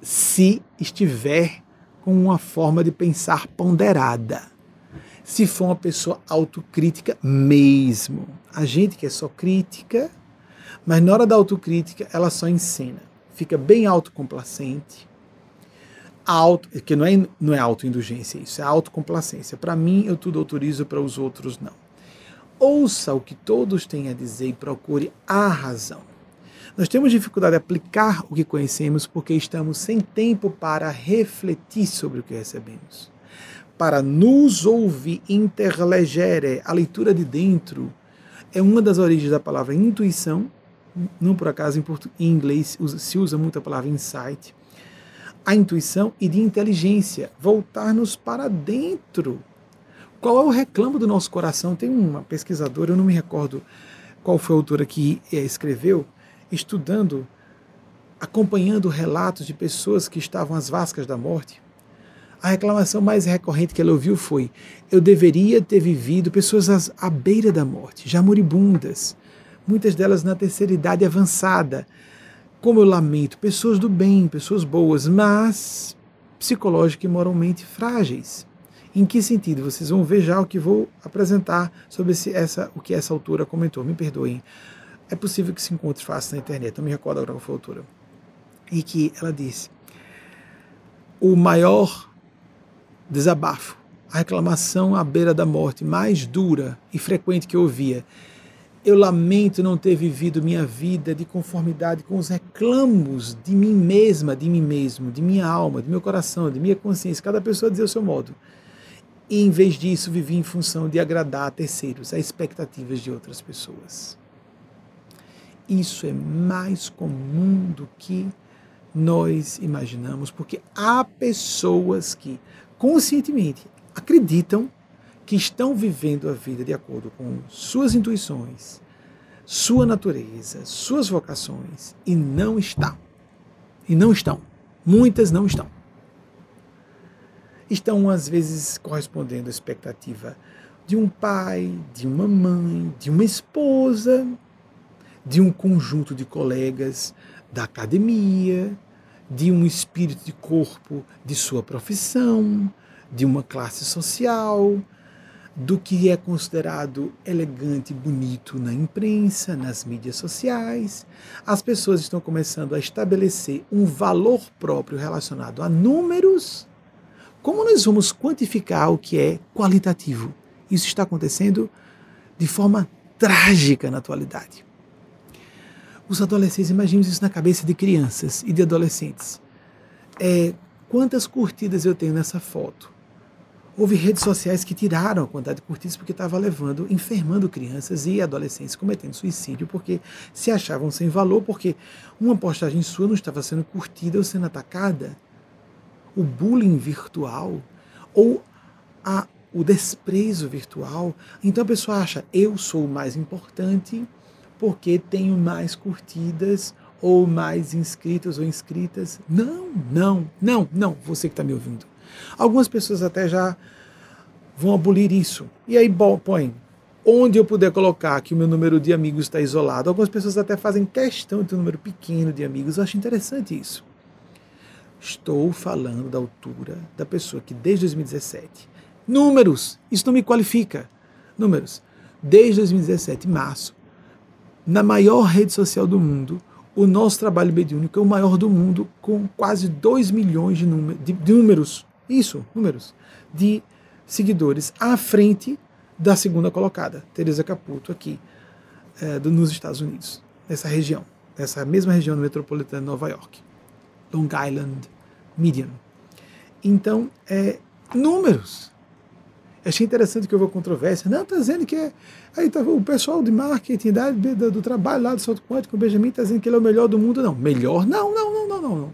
se estiver com uma forma de pensar ponderada. Se for uma pessoa autocrítica mesmo. A gente que é só crítica, mas na hora da autocrítica ela só ensina. Fica bem autocomplacente, auto, que não é, não é autoindulgência isso, é autocomplacência. Para mim, eu tudo autorizo, para os outros não. Ouça o que todos têm a dizer e procure a razão. Nós temos dificuldade de aplicar o que conhecemos porque estamos sem tempo para refletir sobre o que recebemos. Para nos ouvir, interlegere, a leitura de dentro, é uma das origens da palavra intuição. Não por acaso em, inglês se usa muito a palavra insight a intuição e de inteligência, voltar-nos para dentro. Qual é o reclamo do nosso coração? Tem uma pesquisadora, eu não me recordo qual foi a autora que eh, escreveu, estudando acompanhando relatos de pessoas que estavam às vascas da morte, a reclamação mais recorrente que ela ouviu foi: eu deveria ter vivido pessoas à beira da morte, já moribundas, muitas delas na terceira idade avançada. Como eu lamento, pessoas do bem, pessoas boas, mas psicológica e moralmente frágeis. Em que sentido? Vocês vão ver já o que vou apresentar sobre esse, essa, o que essa autora comentou. Me perdoem. É possível que se encontre fácil na internet, não me recordo agora qual foi a autora. E que ela disse: o maior desabafo, a reclamação à beira da morte mais dura e frequente que eu ouvia. Eu lamento não ter vivido minha vida de conformidade com os reclamos de mim mesma, de mim mesmo, de minha alma, de meu coração, de minha consciência. Cada pessoa dizia o seu modo. E em vez disso, vivi em função de agradar a terceiros, a expectativas de outras pessoas. Isso é mais comum do que nós imaginamos, porque há pessoas que conscientemente acreditam que estão vivendo a vida de acordo com suas intuições, sua natureza, suas vocações e não estão. E não estão. Muitas não estão. Estão, às vezes, correspondendo à expectativa de um pai, de uma mãe, de uma esposa, de um conjunto de colegas da academia, de um espírito de corpo de sua profissão, de uma classe social, do que é considerado elegante e bonito na imprensa, nas mídias sociais. As pessoas estão começando a estabelecer um valor próprio relacionado a números. Como nós vamos quantificar o que é qualitativo? Isso está acontecendo de forma trágica na atualidade. Os adolescentes, imaginemos isso na cabeça de crianças e de adolescentes. É, quantas curtidas eu tenho nessa foto? Houve redes sociais que tiraram a quantidade de curtidas porque estava levando, enfermando crianças e adolescentes cometendo suicídio porque se achavam sem valor, porque uma postagem sua não estava sendo curtida ou sendo atacada. O bullying virtual ou a, o desprezo virtual. Então a pessoa acha, eu sou o mais importante porque tenho mais curtidas ou mais inscritos ou inscritas. Não, não, não, não, você que está me ouvindo. Algumas pessoas até já vão abolir isso. E aí põe onde eu puder colocar que o meu número de amigos está isolado. Algumas pessoas até fazem questão de ter um número pequeno de amigos. Eu acho interessante isso. Estou falando da altura da pessoa que desde 2017. Números! Isso não me qualifica. Números. Desde 2017, março, na maior rede social do mundo, o nosso trabalho mediúnico é o maior do mundo, com quase 2 milhões de, de, de números. Isso, números. De seguidores à frente da segunda colocada, Teresa Caputo, aqui é, do, nos Estados Unidos, nessa região, nessa mesma região metropolitana de Nova York, Long Island, Median. Então, é, números. Achei interessante que houve controvérsia. Não, está dizendo que é. Aí tá, o pessoal de marketing da, do, do trabalho lá do salto quântico, o Benjamin, está dizendo que ele é o melhor do mundo. Não, melhor? Não, não, não, não, não. não.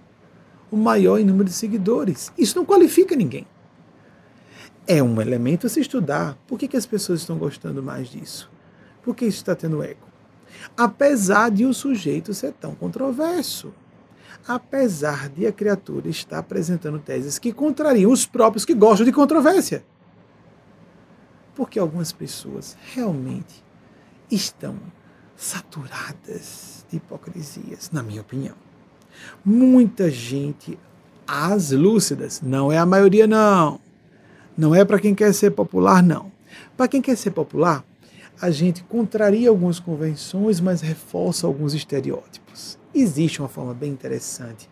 O maior em número de seguidores. Isso não qualifica ninguém. É um elemento a se estudar. Por que, que as pessoas estão gostando mais disso? Por que isso está tendo eco? Apesar de o sujeito ser tão controverso apesar de a criatura estar apresentando teses que contrariam os próprios que gostam de controvérsia. Porque algumas pessoas realmente estão saturadas de hipocrisias, na minha opinião. Muita gente, as lúcidas, não é a maioria, não. Não é para quem quer ser popular, não. Para quem quer ser popular, a gente contraria algumas convenções, mas reforça alguns estereótipos. Existe uma forma bem interessante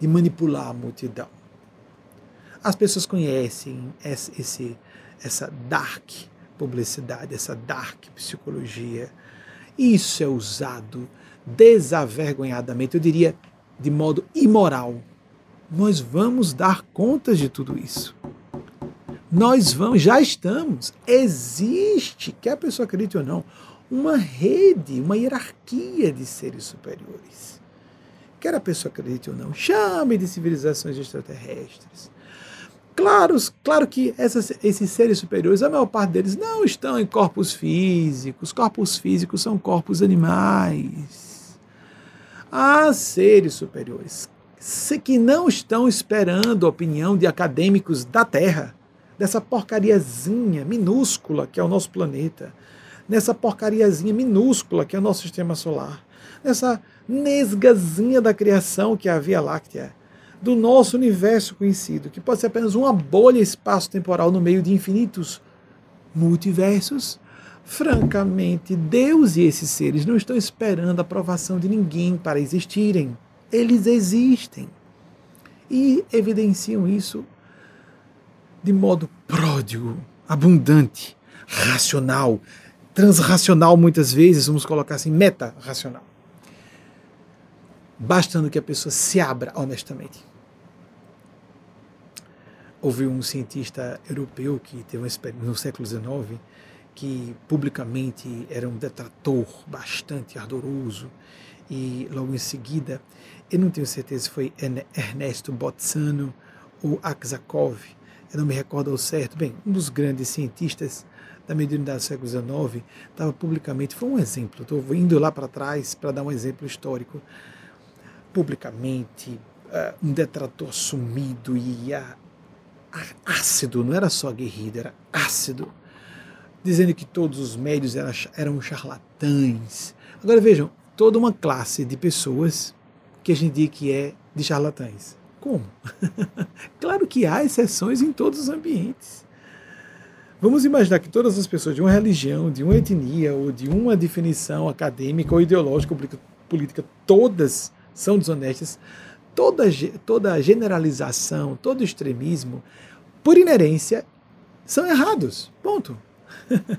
de manipular a multidão. As pessoas conhecem esse, essa dark publicidade, essa dark psicologia. Isso é usado desavergonhadamente, eu diria de modo imoral. Nós vamos dar contas de tudo isso. Nós vamos, já estamos. Existe, quer a pessoa acredite ou não, uma rede, uma hierarquia de seres superiores. Quer a pessoa acredite ou não, chame de civilizações extraterrestres. Claro, claro que essas, esses seres superiores, a maior parte deles não estão em corpos físicos. Corpos físicos são corpos animais. Há seres superiores que não estão esperando a opinião de acadêmicos da Terra, dessa porcariazinha minúscula que é o nosso planeta, nessa porcariazinha minúscula que é o nosso sistema solar, nessa nesgazinha da criação que é a Via Láctea, do nosso universo conhecido, que pode ser apenas uma bolha espaço-temporal no meio de infinitos multiversos. Francamente, Deus e esses seres não estão esperando a aprovação de ninguém para existirem. Eles existem. E evidenciam isso de modo pródigo, abundante, racional, transracional muitas vezes, vamos colocar assim, meta-racional. Bastando que a pessoa se abra honestamente. Houve um cientista europeu que teve experiência no século XIX que publicamente era um detrator bastante ardoroso e logo em seguida, eu não tenho certeza se foi Ernesto Botzano ou Aksakov, eu não me recordo ao certo, bem, um dos grandes cientistas da mediunidade do século XIX estava publicamente, foi um exemplo, estou indo lá para trás para dar um exemplo histórico, publicamente, uh, um detrator sumido e uh, ácido, não era só aguerrido, era ácido, dizendo que todos os médios eram, charlatães. Agora vejam, toda uma classe de pessoas que a gente diz que é de charlatães. Como? claro que há exceções em todos os ambientes. Vamos imaginar que todas as pessoas de uma religião, de uma etnia ou de uma definição acadêmica ou ideológica ou política, todas são desonestas. Toda, toda generalização, todo extremismo, por inerência, são errados. Ponto.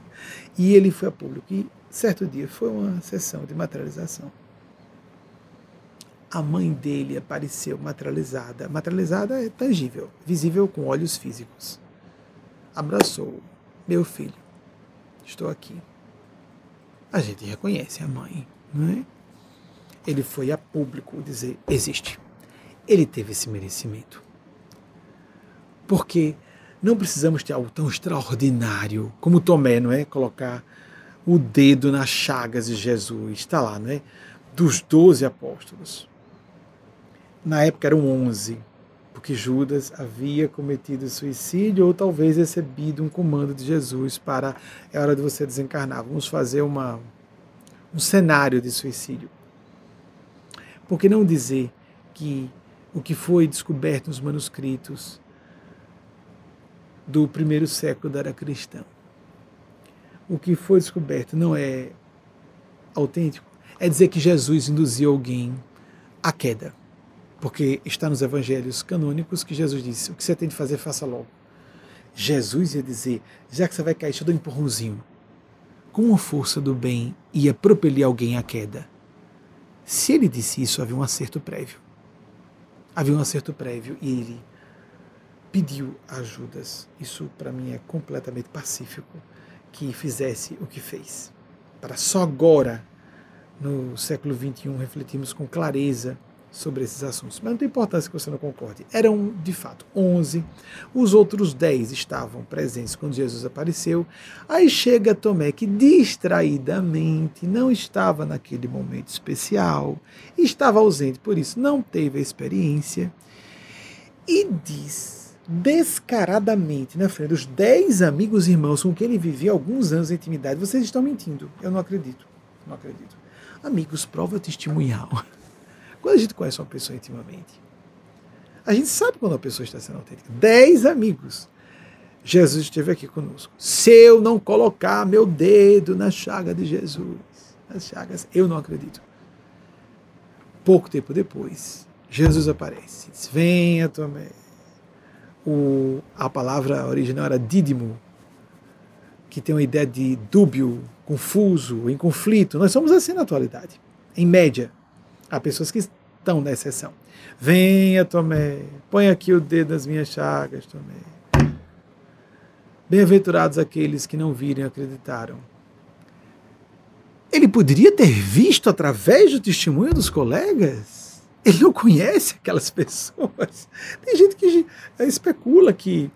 e ele foi a público. E certo dia foi uma sessão de materialização. A mãe dele apareceu materializada. Materializada é tangível, visível com olhos físicos. Abraçou. Meu filho, estou aqui. A gente reconhece a mãe, não é? Ele foi a público dizer: existe. Ele teve esse merecimento. Porque não precisamos ter algo tão extraordinário como Tomé, não é? Colocar o dedo nas chagas de Jesus, está lá, não é? Dos doze apóstolos. Na época eram onze, porque Judas havia cometido suicídio ou talvez recebido um comando de Jesus para é hora de você desencarnar. Vamos fazer uma, um cenário de suicídio. Por que não dizer que o que foi descoberto nos manuscritos do primeiro século da era cristã. O que foi descoberto não é autêntico, é dizer que Jesus induziu alguém à queda. Porque está nos evangelhos canônicos que Jesus disse: o que você tem de fazer, faça logo. Jesus ia dizer: já que você vai cair, deixa eu dar um empurrãozinho. Com a força do bem, ia propelir alguém à queda. Se ele disse isso, havia um acerto prévio. Havia um acerto prévio e ele pediu ajudas. Isso para mim é completamente pacífico que fizesse o que fez. Para só agora, no século XXI, refletirmos com clareza sobre esses assuntos. Mas não tem importância que você não concorde. Eram, de fato, 11. Os outros 10 estavam presentes quando Jesus apareceu. Aí chega Tomé, que distraidamente não estava naquele momento especial, estava ausente, por isso não teve a experiência, e diz descaradamente na frente dos dez amigos e irmãos com quem ele vivia alguns anos de intimidade, vocês estão mentindo. Eu não acredito. Não acredito. Amigos, prova testemunhal. Quando a gente conhece uma pessoa intimamente, a gente sabe quando a pessoa está sendo autêntica. Dez amigos. Jesus esteve aqui conosco. Se eu não colocar meu dedo na chaga de Jesus, nas chagas, eu não acredito. Pouco tempo depois, Jesus aparece. Diz, Venha, Tomé o, a palavra original era dídimo, que tem uma ideia de dúbio, confuso, em conflito. Nós somos assim na atualidade, em média. Há pessoas que estão na exceção. Venha, Tomé, põe aqui o dedo nas minhas chagas, Tomé. Bem-aventurados aqueles que não viram e acreditaram. Ele poderia ter visto através do testemunho dos colegas? Ele não conhece aquelas pessoas. Tem gente que especula que,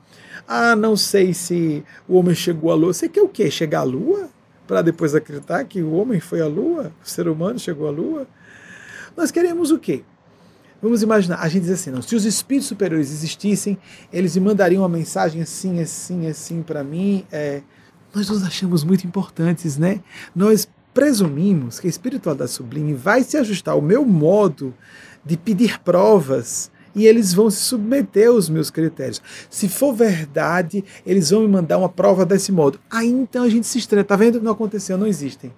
ah, não sei se o homem chegou à lua. Você quer o quê? Chegar à lua? Para depois acreditar que o homem foi à lua? O ser humano chegou à lua? Nós queremos o quê? Vamos imaginar, a gente diz assim, não, se os espíritos superiores existissem, eles me mandariam uma mensagem assim, assim, assim para mim. É, nós nos achamos muito importantes, né? Nós presumimos que a espiritualidade sublime vai se ajustar ao meu modo de pedir provas e eles vão se submeter aos meus critérios. Se for verdade, eles vão me mandar uma prova desse modo. Aí então a gente se estranha. Tá vendo? Não aconteceu, não existem.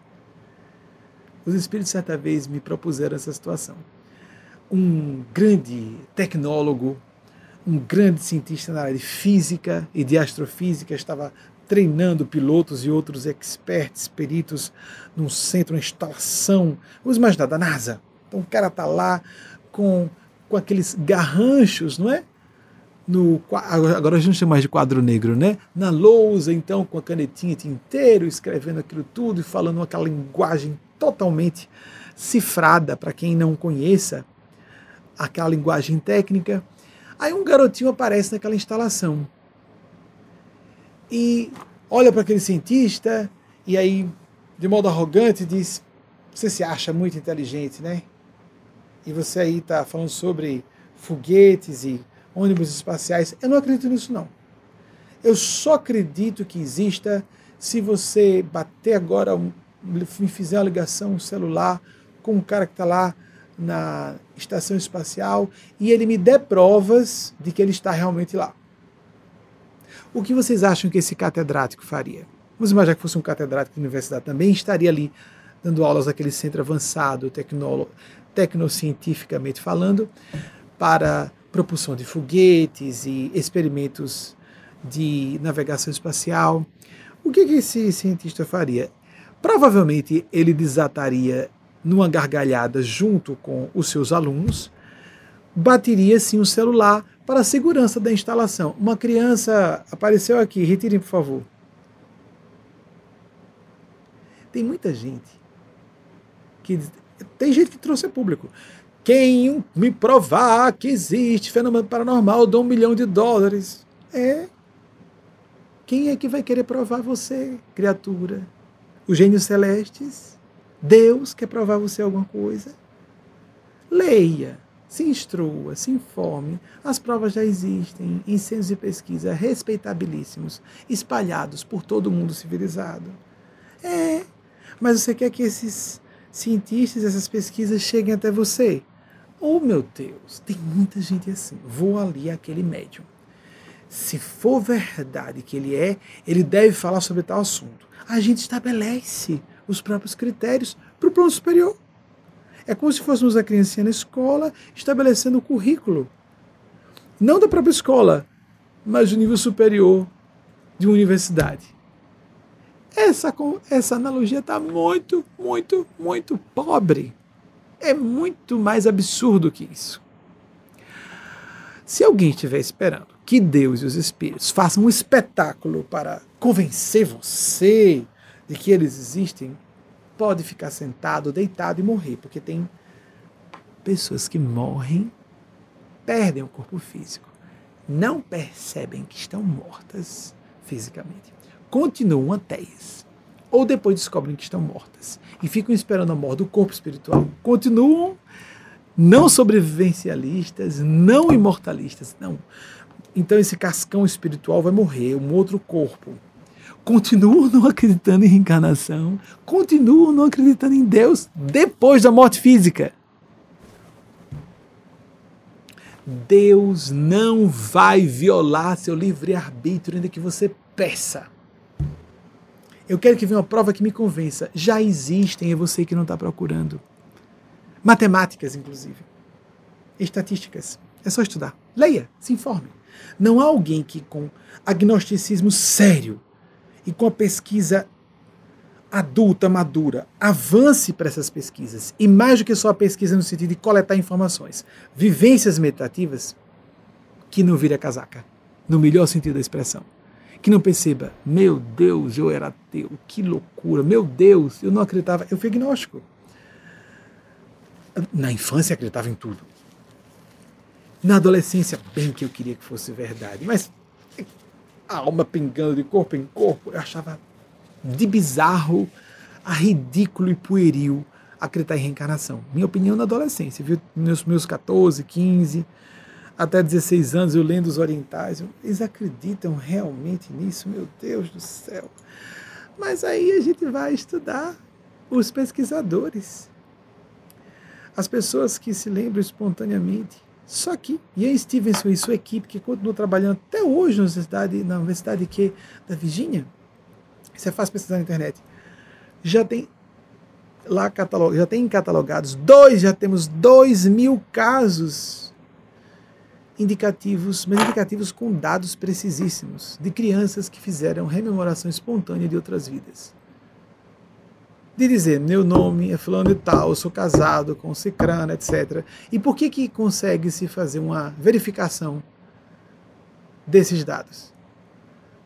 Os espíritos certa vez me propuseram essa situação. Um grande tecnólogo, um grande cientista na área de física e de astrofísica estava treinando pilotos e outros experts, peritos, num centro, uma instalação. Vamos imaginar, da NASA. Então o cara está lá com, com aqueles garranchos, não é? No, agora a gente chama mais de quadro negro, né? Na lousa, então, com a canetinha tinteiro, escrevendo aquilo tudo e falando aquela linguagem totalmente cifrada para quem não conheça aquela linguagem técnica. Aí um garotinho aparece naquela instalação e olha para aquele cientista e aí, de modo arrogante, diz: Você se acha muito inteligente, né? E você aí está falando sobre foguetes e ônibus espaciais. Eu não acredito nisso, não. Eu só acredito que exista se você bater agora, me fizer uma ligação celular com um cara que está lá na estação espacial e ele me der provas de que ele está realmente lá. O que vocês acham que esse catedrático faria? Vamos imaginar que fosse um catedrático de universidade também, estaria ali dando aulas naquele centro avançado, tecnocientificamente falando, para propulsão de foguetes e experimentos de navegação espacial. O que, que esse cientista faria? Provavelmente ele desataria numa gargalhada junto com os seus alunos, bateria sim o celular para a segurança da instalação. Uma criança apareceu aqui, retirem por favor. Tem muita gente que tem gente que trouxe a público. Quem me provar que existe fenômeno paranormal, dou um milhão de dólares. É. Quem é que vai querer provar você, criatura? Os gênios celestes? Deus quer provar você alguma coisa? Leia se instrua, se informe. As provas já existem em centros de pesquisa respeitabilíssimos, espalhados por todo o mundo civilizado. É, mas você quer que esses cientistas, essas pesquisas cheguem até você? Oh, meu Deus, tem muita gente assim. Vou ali aquele médium. Se for verdade que ele é, ele deve falar sobre tal assunto. A gente estabelece os próprios critérios para o plano superior. É como se fôssemos a criancinha na escola estabelecendo o currículo. Não da própria escola, mas do nível superior de uma universidade. Essa, essa analogia está muito, muito, muito pobre. É muito mais absurdo que isso. Se alguém estiver esperando que Deus e os Espíritos façam um espetáculo para convencer você de que eles existem, pode ficar sentado, deitado e morrer, porque tem pessoas que morrem, perdem o corpo físico, não percebem que estão mortas fisicamente, continuam ateias, ou depois descobrem que estão mortas e ficam esperando a morte do corpo espiritual, continuam não sobrevivencialistas, não imortalistas, não. Então esse cascão espiritual vai morrer, um outro corpo continuam não acreditando em reencarnação, continuam não acreditando em Deus depois da morte física. Deus não vai violar seu livre-arbítrio, ainda que você peça. Eu quero que venha uma prova que me convença. Já existem, é você que não está procurando. Matemáticas, inclusive. Estatísticas. É só estudar. Leia, se informe. Não há alguém que, com agnosticismo sério, e com a pesquisa adulta, madura, avance para essas pesquisas. E mais do que só a pesquisa no sentido de coletar informações, vivências meditativas, que não vira casaca, no melhor sentido da expressão. Que não perceba, meu Deus, eu era ateu, que loucura, meu Deus, eu não acreditava, eu fui agnóstico. Na infância acreditava em tudo. Na adolescência, bem que eu queria que fosse verdade, mas a alma pingando de corpo em corpo. Eu achava de bizarro a ridículo e pueril acreditar em reencarnação. Minha opinião na adolescência, viu? Meus meus 14, 15, até 16 anos eu lendo os orientais, eles acreditam realmente nisso? Meu Deus do céu. Mas aí a gente vai estudar os pesquisadores, as pessoas que se lembram espontaneamente. Só que Ian Stevenson e sua equipe, que continuam trabalhando até hoje na universidade, na universidade que, da Virgínia, você faz pesquisar na internet, já tem lá catalog, já tem catalogados dois, já temos dois mil casos indicativos, mas indicativos com dados precisíssimos de crianças que fizeram rememoração espontânea de outras vidas de dizer meu nome é fulano e tal, sou casado com cicrana, etc. E por que que consegue se fazer uma verificação desses dados?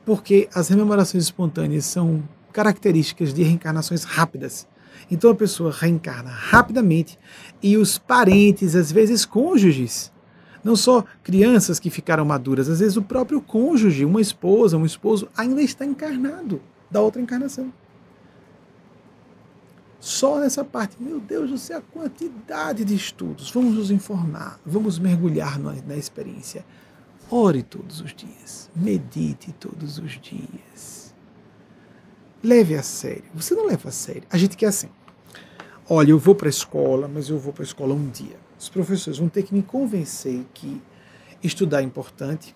Porque as rememorações espontâneas são características de reencarnações rápidas. Então a pessoa reencarna rapidamente e os parentes, às vezes cônjuges, não só crianças que ficaram maduras, às vezes o próprio cônjuge, uma esposa, um esposo, ainda está encarnado da outra encarnação. Só nessa parte, meu Deus céu, a quantidade de estudos. Vamos nos informar, vamos mergulhar na, na experiência. Ore todos os dias, medite todos os dias. Leve a sério. Você não leva a sério. A gente quer assim. Olha, eu vou para a escola, mas eu vou para a escola um dia. Os professores vão ter que me convencer que estudar é importante.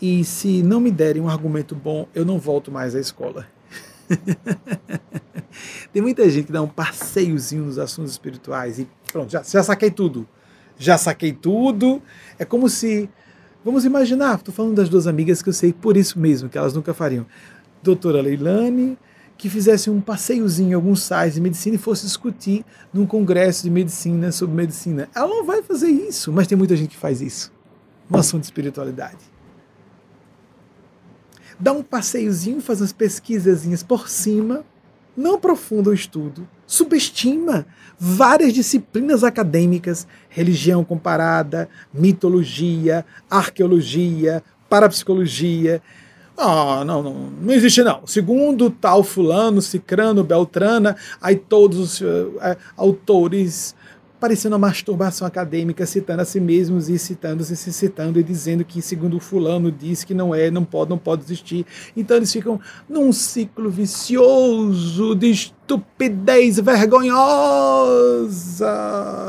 E se não me derem um argumento bom, eu não volto mais à escola. Tem muita gente que dá um passeiozinho nos assuntos espirituais e pronto, já, já saquei tudo. Já saquei tudo. É como se. Vamos imaginar, estou falando das duas amigas que eu sei por isso mesmo, que elas nunca fariam. Doutora Leilani, que fizesse um passeiozinho em alguns sites de medicina e fosse discutir num congresso de medicina sobre medicina. Ela não vai fazer isso, mas tem muita gente que faz isso no assunto de espiritualidade dá um passeiozinho, faz umas pesquisazinhas por cima, não aprofunda o estudo, subestima várias disciplinas acadêmicas, religião comparada, mitologia, arqueologia, parapsicologia. Ah, não, não, não existe não. Segundo tal fulano, cicrano, beltrana, aí todos os uh, autores parecendo uma masturbação acadêmica, citando a si mesmos e citando-se, se citando e dizendo que, segundo o fulano, diz que não é, não pode, não pode existir. Então eles ficam num ciclo vicioso de estupidez vergonhosa,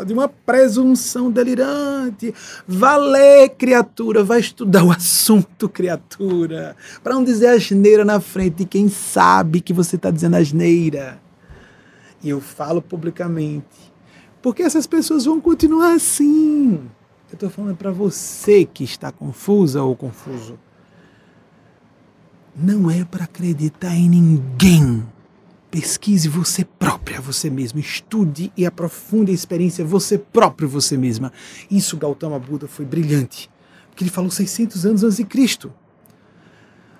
de uma presunção delirante. Valê, criatura, vai estudar o assunto, criatura, para não dizer asneira na frente de quem sabe que você está dizendo asneira. E eu falo publicamente porque essas pessoas vão continuar assim. Eu estou falando para você que está confusa ou confuso. Não é para acreditar em ninguém. Pesquise você própria, você mesmo. Estude e aprofunde a experiência você próprio, você mesma. Isso Gautama Buda foi brilhante. Porque ele falou 600 anos antes de Cristo.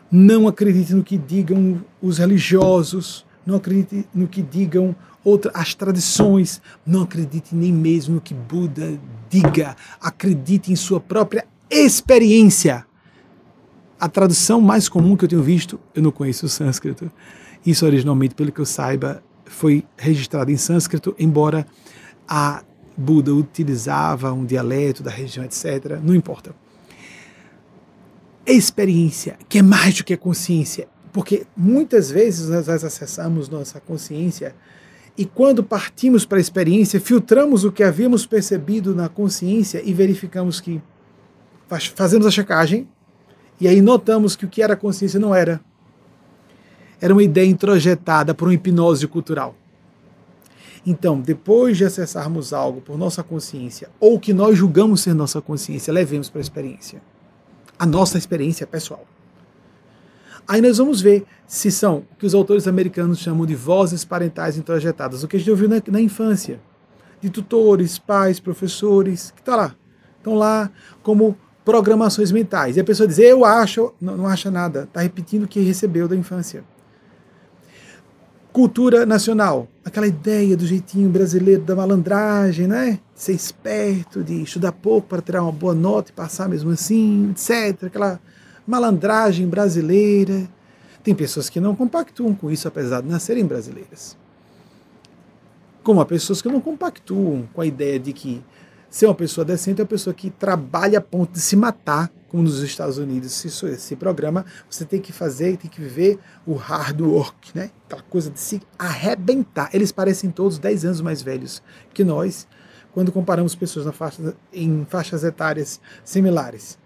Não acredite no que digam os religiosos, não acredite no que digam outra, as tradições. Não acredite nem mesmo no que Buda diga. Acredite em sua própria experiência. A tradução mais comum que eu tenho visto, eu não conheço o sânscrito. Isso originalmente, pelo que eu saiba, foi registrado em sânscrito, embora a Buda utilizava um dialeto da região, etc. Não importa. Experiência, que é mais do que a consciência, porque muitas vezes nós acessamos nossa consciência e quando partimos para a experiência, filtramos o que havíamos percebido na consciência e verificamos que fazemos a checagem e aí notamos que o que era consciência não era. Era uma ideia introjetada por uma hipnose cultural. Então, depois de acessarmos algo por nossa consciência, ou que nós julgamos ser nossa consciência, levemos para a experiência. A nossa experiência pessoal. Aí nós vamos ver se são o que os autores americanos chamam de vozes parentais introjetadas, o que a gente ouviu na, na infância, de tutores, pais, professores, que está lá. Estão lá como programações mentais. E a pessoa diz, eu acho, não, não acha nada, está repetindo o que recebeu da infância. Cultura nacional, aquela ideia do jeitinho brasileiro da malandragem, né? Ser esperto, de estudar pouco para tirar uma boa nota e passar mesmo assim, etc. Aquela malandragem brasileira. Tem pessoas que não compactuam com isso, apesar de nascerem brasileiras. como há pessoas que não compactuam com a ideia de que ser uma pessoa decente é uma pessoa que trabalha a ponto de se matar, como nos Estados Unidos se, se programa, você tem que fazer, tem que viver o hard work, né? Aquela coisa de se arrebentar. Eles parecem todos 10 anos mais velhos que nós, quando comparamos pessoas faixa, em faixas etárias similares.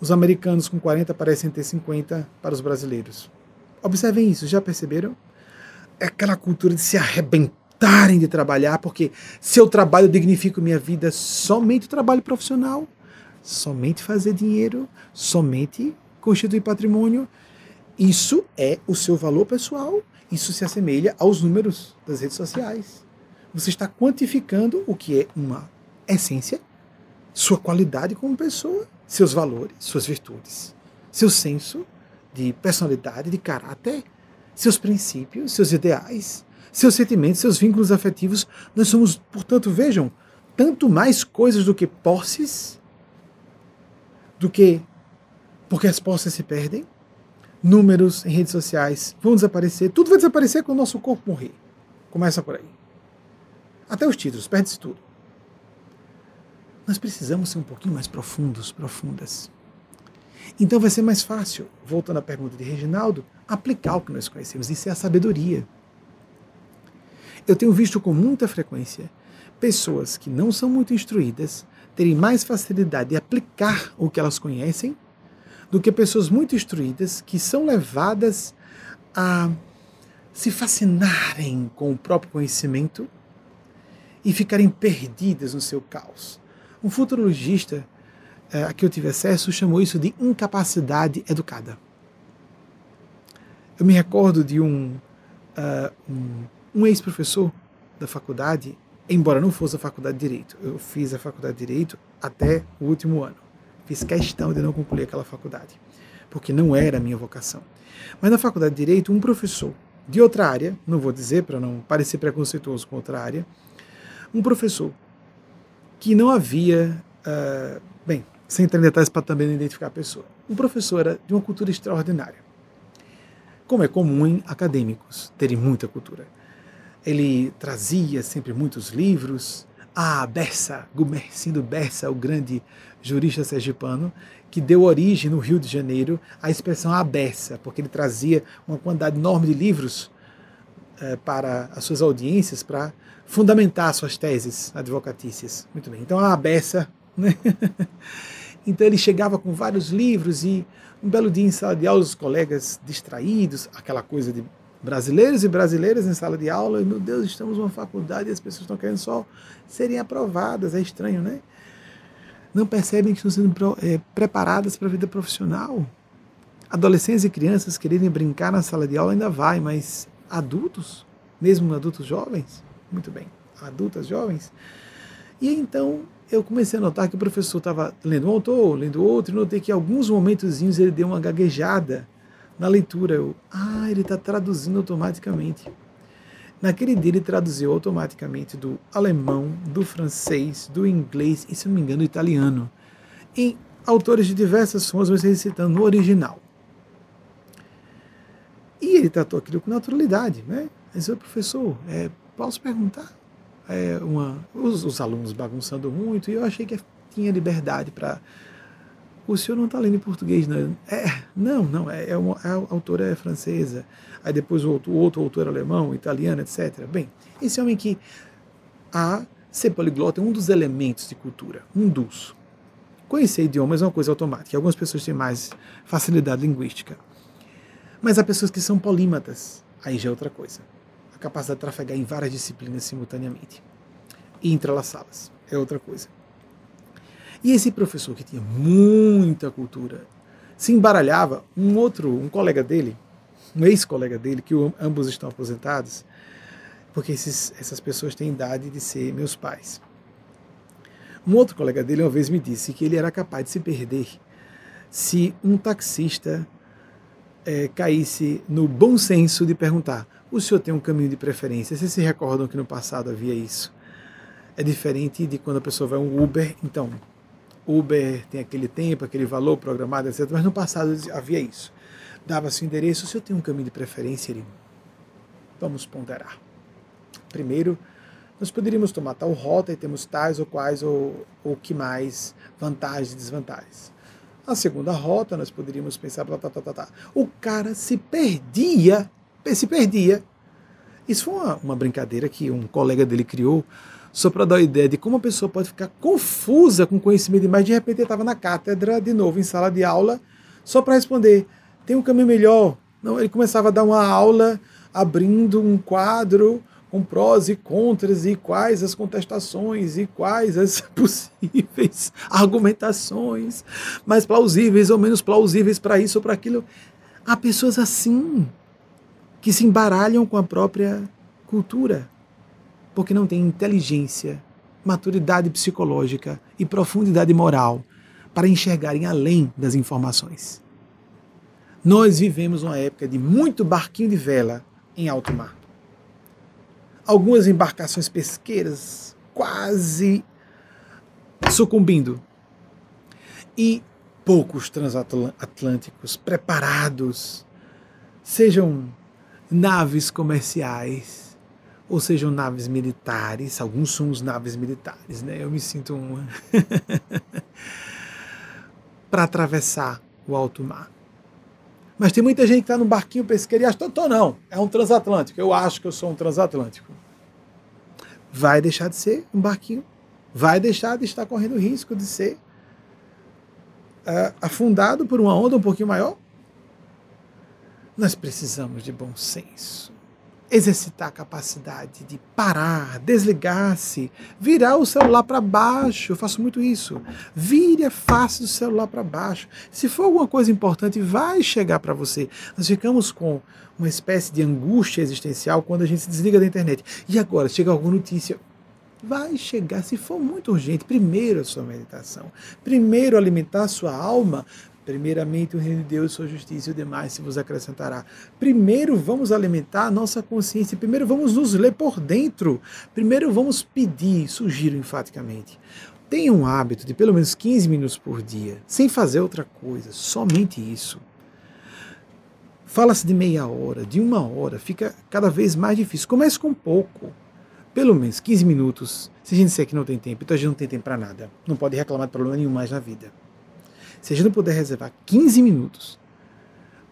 Os americanos com 40 parecem ter 50 para os brasileiros. Observem isso, já perceberam? É aquela cultura de se arrebentarem de trabalhar, porque se trabalho, eu dignifico minha vida somente o trabalho profissional, somente fazer dinheiro, somente constituir patrimônio. Isso é o seu valor pessoal, isso se assemelha aos números das redes sociais. Você está quantificando o que é uma essência, sua qualidade como pessoa seus valores, suas virtudes, seu senso de personalidade, de caráter, seus princípios, seus ideais, seus sentimentos, seus vínculos afetivos. Nós somos, portanto, vejam, tanto mais coisas do que posses, do que porque as posses se perdem, números em redes sociais vão desaparecer, tudo vai desaparecer quando o nosso corpo morrer. Começa por aí. Até os títulos, perde-se tudo nós precisamos ser um pouquinho mais profundos, profundas. Então vai ser mais fácil, voltando à pergunta de Reginaldo, aplicar o que nós conhecemos. Isso é a sabedoria. Eu tenho visto com muita frequência pessoas que não são muito instruídas terem mais facilidade de aplicar o que elas conhecem do que pessoas muito instruídas que são levadas a se fascinarem com o próprio conhecimento e ficarem perdidas no seu caos. Um futurologista é, a que eu tive acesso chamou isso de incapacidade educada. Eu me recordo de um, uh, um, um ex-professor da faculdade, embora não fosse a faculdade de Direito. Eu fiz a faculdade de Direito até o último ano. Fiz questão de não concluir aquela faculdade, porque não era a minha vocação. Mas na faculdade de Direito, um professor de outra área, não vou dizer para não parecer preconceituoso com outra área, um professor que não havia, uh, bem, sem entrar em detalhes para também identificar a pessoa. Um professor era de uma cultura extraordinária. Como é comum em acadêmicos terem muita cultura. Ele trazia sempre muitos livros. Ah, Bessa, Gumercindo Bessa, o grande jurista sergipano, que deu origem no Rio de Janeiro à expressão abessa, porque ele trazia uma quantidade enorme de livros eh, para as suas audiências, para fundamentar suas teses advocatícias. Muito bem. Então a abessa, né? Então ele chegava com vários livros e um belo dia em sala de aula os colegas distraídos, aquela coisa de brasileiros e brasileiras em sala de aula, e, meu Deus, estamos numa faculdade e as pessoas estão querendo só serem aprovadas, é estranho, né? Não percebem que estão sendo é, preparadas para a vida profissional. Adolescentes e crianças quererem brincar na sala de aula ainda vai, mas adultos, mesmo adultos jovens, muito bem, adultas jovens. E então eu comecei a notar que o professor estava lendo um autor, lendo outro, e notei que em alguns momentozinhos ele deu uma gaguejada na leitura. Eu, ah, ele está traduzindo automaticamente. Naquele dia ele traduziu automaticamente do alemão, do francês, do inglês e, se não me engano, do italiano. Em autores de diversas formas, mas recitando no original. E ele tratou aquilo com naturalidade, né? Mas, professor, é, posso perguntar? É uma, os, os, alunos bagunçando muito, e eu achei que tinha liberdade para. O senhor não está lendo em português, não? É, não, não, é, é uma, a autora é francesa, aí depois o outro, outro autor é alemão, italiano, etc. Bem, esse homem que a ser poliglota é um dos elementos de cultura, um dos. Conhecer idiomas é uma coisa automática. Algumas pessoas têm mais facilidade linguística. Mas há pessoas que são polímatas, aí já é outra coisa. A capacidade de trafegar em várias disciplinas simultaneamente e entrelaçá-las é outra coisa. E esse professor que tinha muita cultura se embaralhava, um outro, um colega dele, um ex-colega dele, que ambos estão aposentados, porque esses, essas pessoas têm idade de ser meus pais. Um outro colega dele uma vez me disse que ele era capaz de se perder se um taxista é, caísse no bom senso de perguntar: o senhor tem um caminho de preferência? Vocês se recordam que no passado havia isso? É diferente de quando a pessoa vai um Uber, então, Uber tem aquele tempo, aquele valor programado, etc. Mas no passado havia isso. Dava-se o endereço, o senhor tem um caminho de preferência? Vamos ponderar. Primeiro, nós poderíamos tomar tal rota e temos tais ou quais ou o que mais vantagens e desvantagens. A segunda rota, nós poderíamos pensar, tá, tá, tá, tá. o cara se perdia, se perdia. Isso foi uma, uma brincadeira que um colega dele criou, só para dar a ideia de como a pessoa pode ficar confusa com conhecimento demais. De repente ele estava na cátedra, de novo, em sala de aula, só para responder: tem um caminho melhor. Não, ele começava a dar uma aula abrindo um quadro com prós e contras e quais as contestações e quais as possíveis argumentações, mais plausíveis ou menos plausíveis para isso ou para aquilo. Há pessoas assim que se embaralham com a própria cultura, porque não têm inteligência, maturidade psicológica e profundidade moral para enxergarem além das informações. Nós vivemos uma época de muito barquinho de vela em alto mar algumas embarcações pesqueiras quase sucumbindo. E poucos transatlânticos preparados, sejam naves comerciais ou sejam naves militares, alguns são os naves militares, né? Eu me sinto uma para atravessar o alto mar. Mas tem muita gente que está no barquinho pesqueiro e acha, tô, tô não, é um transatlântico. Eu acho que eu sou um transatlântico. Vai deixar de ser um barquinho. Vai deixar de estar correndo risco de ser uh, afundado por uma onda um pouquinho maior. Nós precisamos de bom senso exercitar a capacidade de parar, desligar-se, virar o celular para baixo. Eu faço muito isso. Vire a face do celular para baixo. Se for alguma coisa importante, vai chegar para você. Nós ficamos com uma espécie de angústia existencial quando a gente se desliga da internet. E agora, chega alguma notícia, vai chegar, se for muito urgente, primeiro a sua meditação, primeiro alimentar a sua alma Primeiramente o reino de Deus, sua justiça e o demais se vos acrescentará. Primeiro vamos alimentar a nossa consciência, primeiro vamos nos ler por dentro, primeiro vamos pedir, sugiro enfaticamente. Tenha um hábito de pelo menos 15 minutos por dia, sem fazer outra coisa, somente isso. Fala-se de meia hora, de uma hora, fica cada vez mais difícil. Comece com pouco, pelo menos 15 minutos. Se a gente disser que não tem tempo, então a gente não tem tempo para nada. Não pode reclamar de problema nenhum mais na vida. Se a gente não puder reservar 15 minutos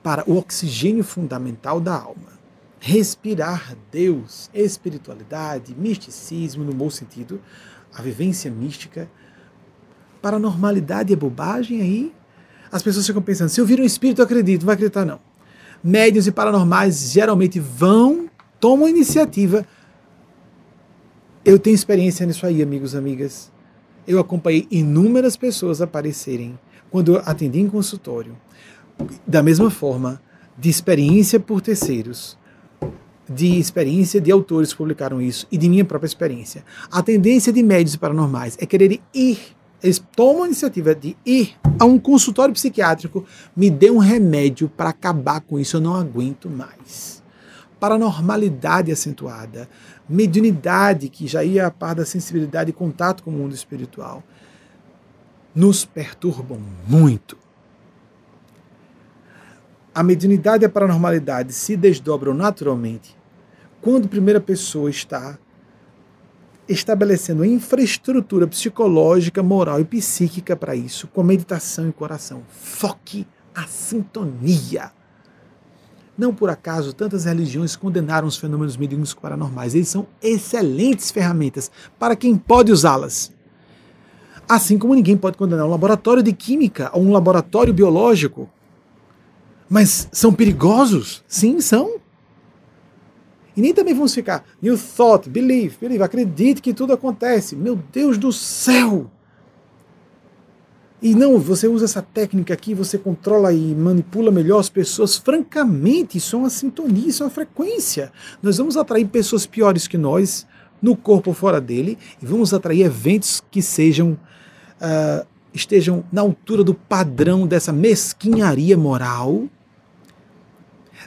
para o oxigênio fundamental da alma, respirar Deus, espiritualidade, misticismo no bom sentido, a vivência mística, paranormalidade é bobagem aí? As pessoas ficam pensando, se eu vir um espírito, eu acredito, não vai acreditar não. Médios e paranormais geralmente vão, tomam iniciativa. Eu tenho experiência nisso aí, amigos e amigas. Eu acompanhei inúmeras pessoas aparecerem quando atendi em consultório, da mesma forma, de experiência por terceiros, de experiência de autores que publicaram isso e de minha própria experiência. A tendência de médios paranormais é querer ir, eles tomam a iniciativa de ir a um consultório psiquiátrico, me dê um remédio para acabar com isso, eu não aguento mais. Paranormalidade acentuada, mediunidade que já ia a par da sensibilidade e contato com o mundo espiritual nos perturbam muito. A mediunidade e a paranormalidade se desdobram naturalmente quando a primeira pessoa está estabelecendo a infraestrutura psicológica, moral e psíquica para isso, com meditação e coração. Foque a sintonia. Não por acaso tantas religiões condenaram os fenômenos mediúnicos paranormais. Eles são excelentes ferramentas para quem pode usá-las. Assim como ninguém pode condenar um laboratório de química ou um laboratório biológico. Mas são perigosos? Sim, são. E nem também vamos ficar, you thought, believe, believe, acredite que tudo acontece. Meu Deus do céu! E não, você usa essa técnica aqui, você controla e manipula melhor as pessoas. Francamente, isso é uma sintonia, isso é uma frequência. Nós vamos atrair pessoas piores que nós, no corpo ou fora dele, e vamos atrair eventos que sejam uh, estejam na altura do padrão dessa mesquinharia moral,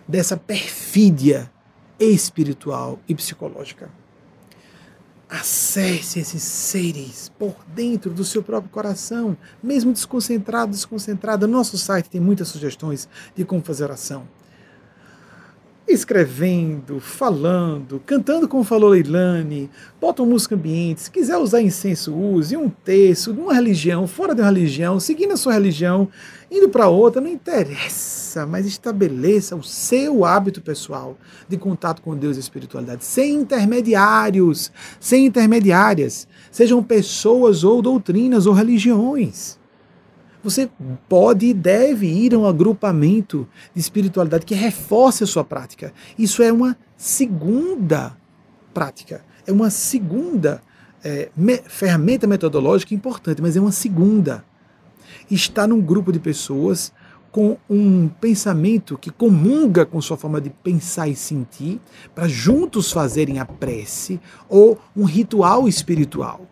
dessa perfídia espiritual e psicológica. Acesse esses seres por dentro do seu próprio coração, mesmo desconcentrado, desconcentrada. No nosso site tem muitas sugestões de como fazer oração. Escrevendo, falando, cantando como falou Leilani, botam música ambiente, se quiser usar incenso, use um terço, de uma religião, fora de uma religião, seguindo a sua religião, indo para outra, não interessa, mas estabeleça o seu hábito pessoal de contato com Deus e espiritualidade, sem intermediários, sem intermediárias, sejam pessoas ou doutrinas ou religiões. Você pode e deve ir a um agrupamento de espiritualidade que reforce a sua prática. Isso é uma segunda prática, é uma segunda é, me, ferramenta metodológica importante, mas é uma segunda. Estar num grupo de pessoas com um pensamento que comunga com sua forma de pensar e sentir, para juntos fazerem a prece ou um ritual espiritual.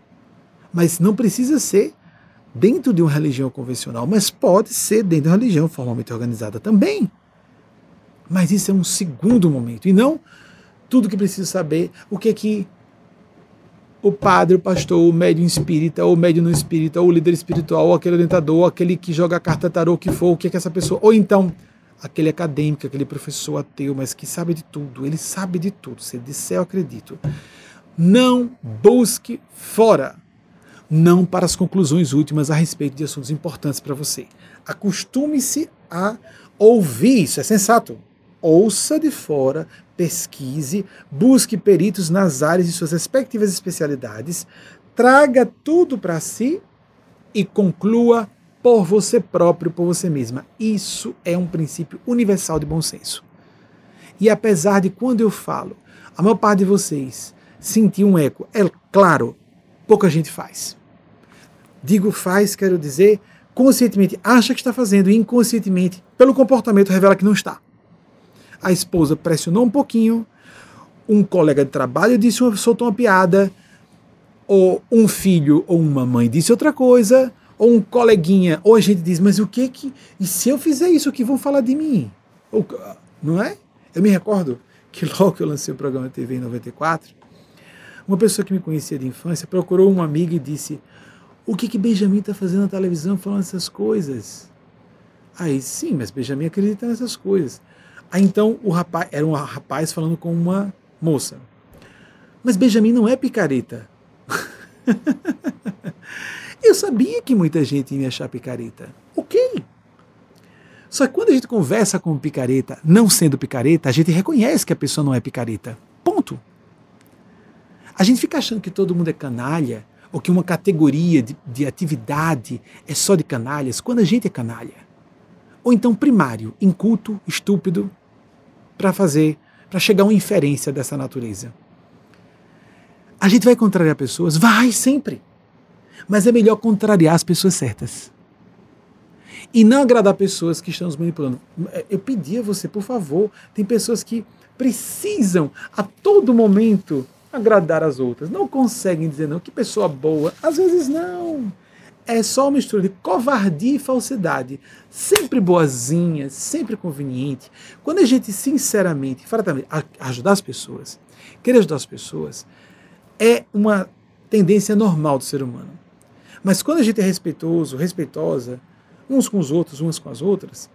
Mas não precisa ser dentro de uma religião convencional, mas pode ser dentro de uma religião formalmente organizada também. Mas isso é um segundo momento, e não tudo que precisa saber o que é que o padre, o pastor, o médium espírita, ou o médium não espírita, ou o líder espiritual, ou aquele orientador, ou aquele que joga a carta tarô, o que for, o que é que essa pessoa. Ou então, aquele acadêmico, aquele professor ateu, mas que sabe de tudo, ele sabe de tudo. Se disser, eu acredito. Não busque fora não para as conclusões últimas a respeito de assuntos importantes para você. Acostume-se a ouvir, isso é sensato. Ouça de fora, pesquise, busque peritos nas áreas de suas respectivas especialidades, traga tudo para si e conclua por você próprio, por você mesma. Isso é um princípio universal de bom senso. E apesar de quando eu falo, a maior parte de vocês sentir um eco, é claro, pouca gente faz. Digo faz, quero dizer, conscientemente acha que está fazendo e inconscientemente, pelo comportamento, revela que não está. A esposa pressionou um pouquinho, um colega de trabalho disse uma, soltou uma piada, ou um filho ou uma mãe disse outra coisa, ou um coleguinha, ou a gente diz, mas o que que. E se eu fizer isso, o que vão falar de mim? Ou, não é? Eu me recordo que logo que eu lancei o programa TV em 94, uma pessoa que me conhecia de infância procurou uma amiga e disse: o que que Benjamin está fazendo na televisão falando essas coisas? Aí sim, mas Benjamin acredita nessas coisas. Aí então o rapaz era um rapaz falando com uma moça. Mas Benjamin não é picareta. Eu sabia que muita gente ia me achar picareta. Ok. Só que quando a gente conversa com picareta, não sendo picareta, a gente reconhece que a pessoa não é picareta. Ponto. A gente fica achando que todo mundo é canalha, ou que uma categoria de, de atividade é só de canalhas, quando a gente é canalha. Ou então primário, inculto, estúpido, para fazer, para chegar a uma inferência dessa natureza. A gente vai contrariar pessoas? Vai, sempre. Mas é melhor contrariar as pessoas certas. E não agradar pessoas que estão nos manipulando. Eu pedi a você, por favor, tem pessoas que precisam a todo momento agradar as outras. Não conseguem dizer não. Que pessoa boa. Às vezes não. É só uma mistura de covardia e falsidade. Sempre boazinha, sempre conveniente. Quando a gente, sinceramente, francamente, ajudar as pessoas, querer ajudar as pessoas, é uma tendência normal do ser humano. Mas quando a gente é respeitoso, respeitosa, uns com os outros, umas com as outras,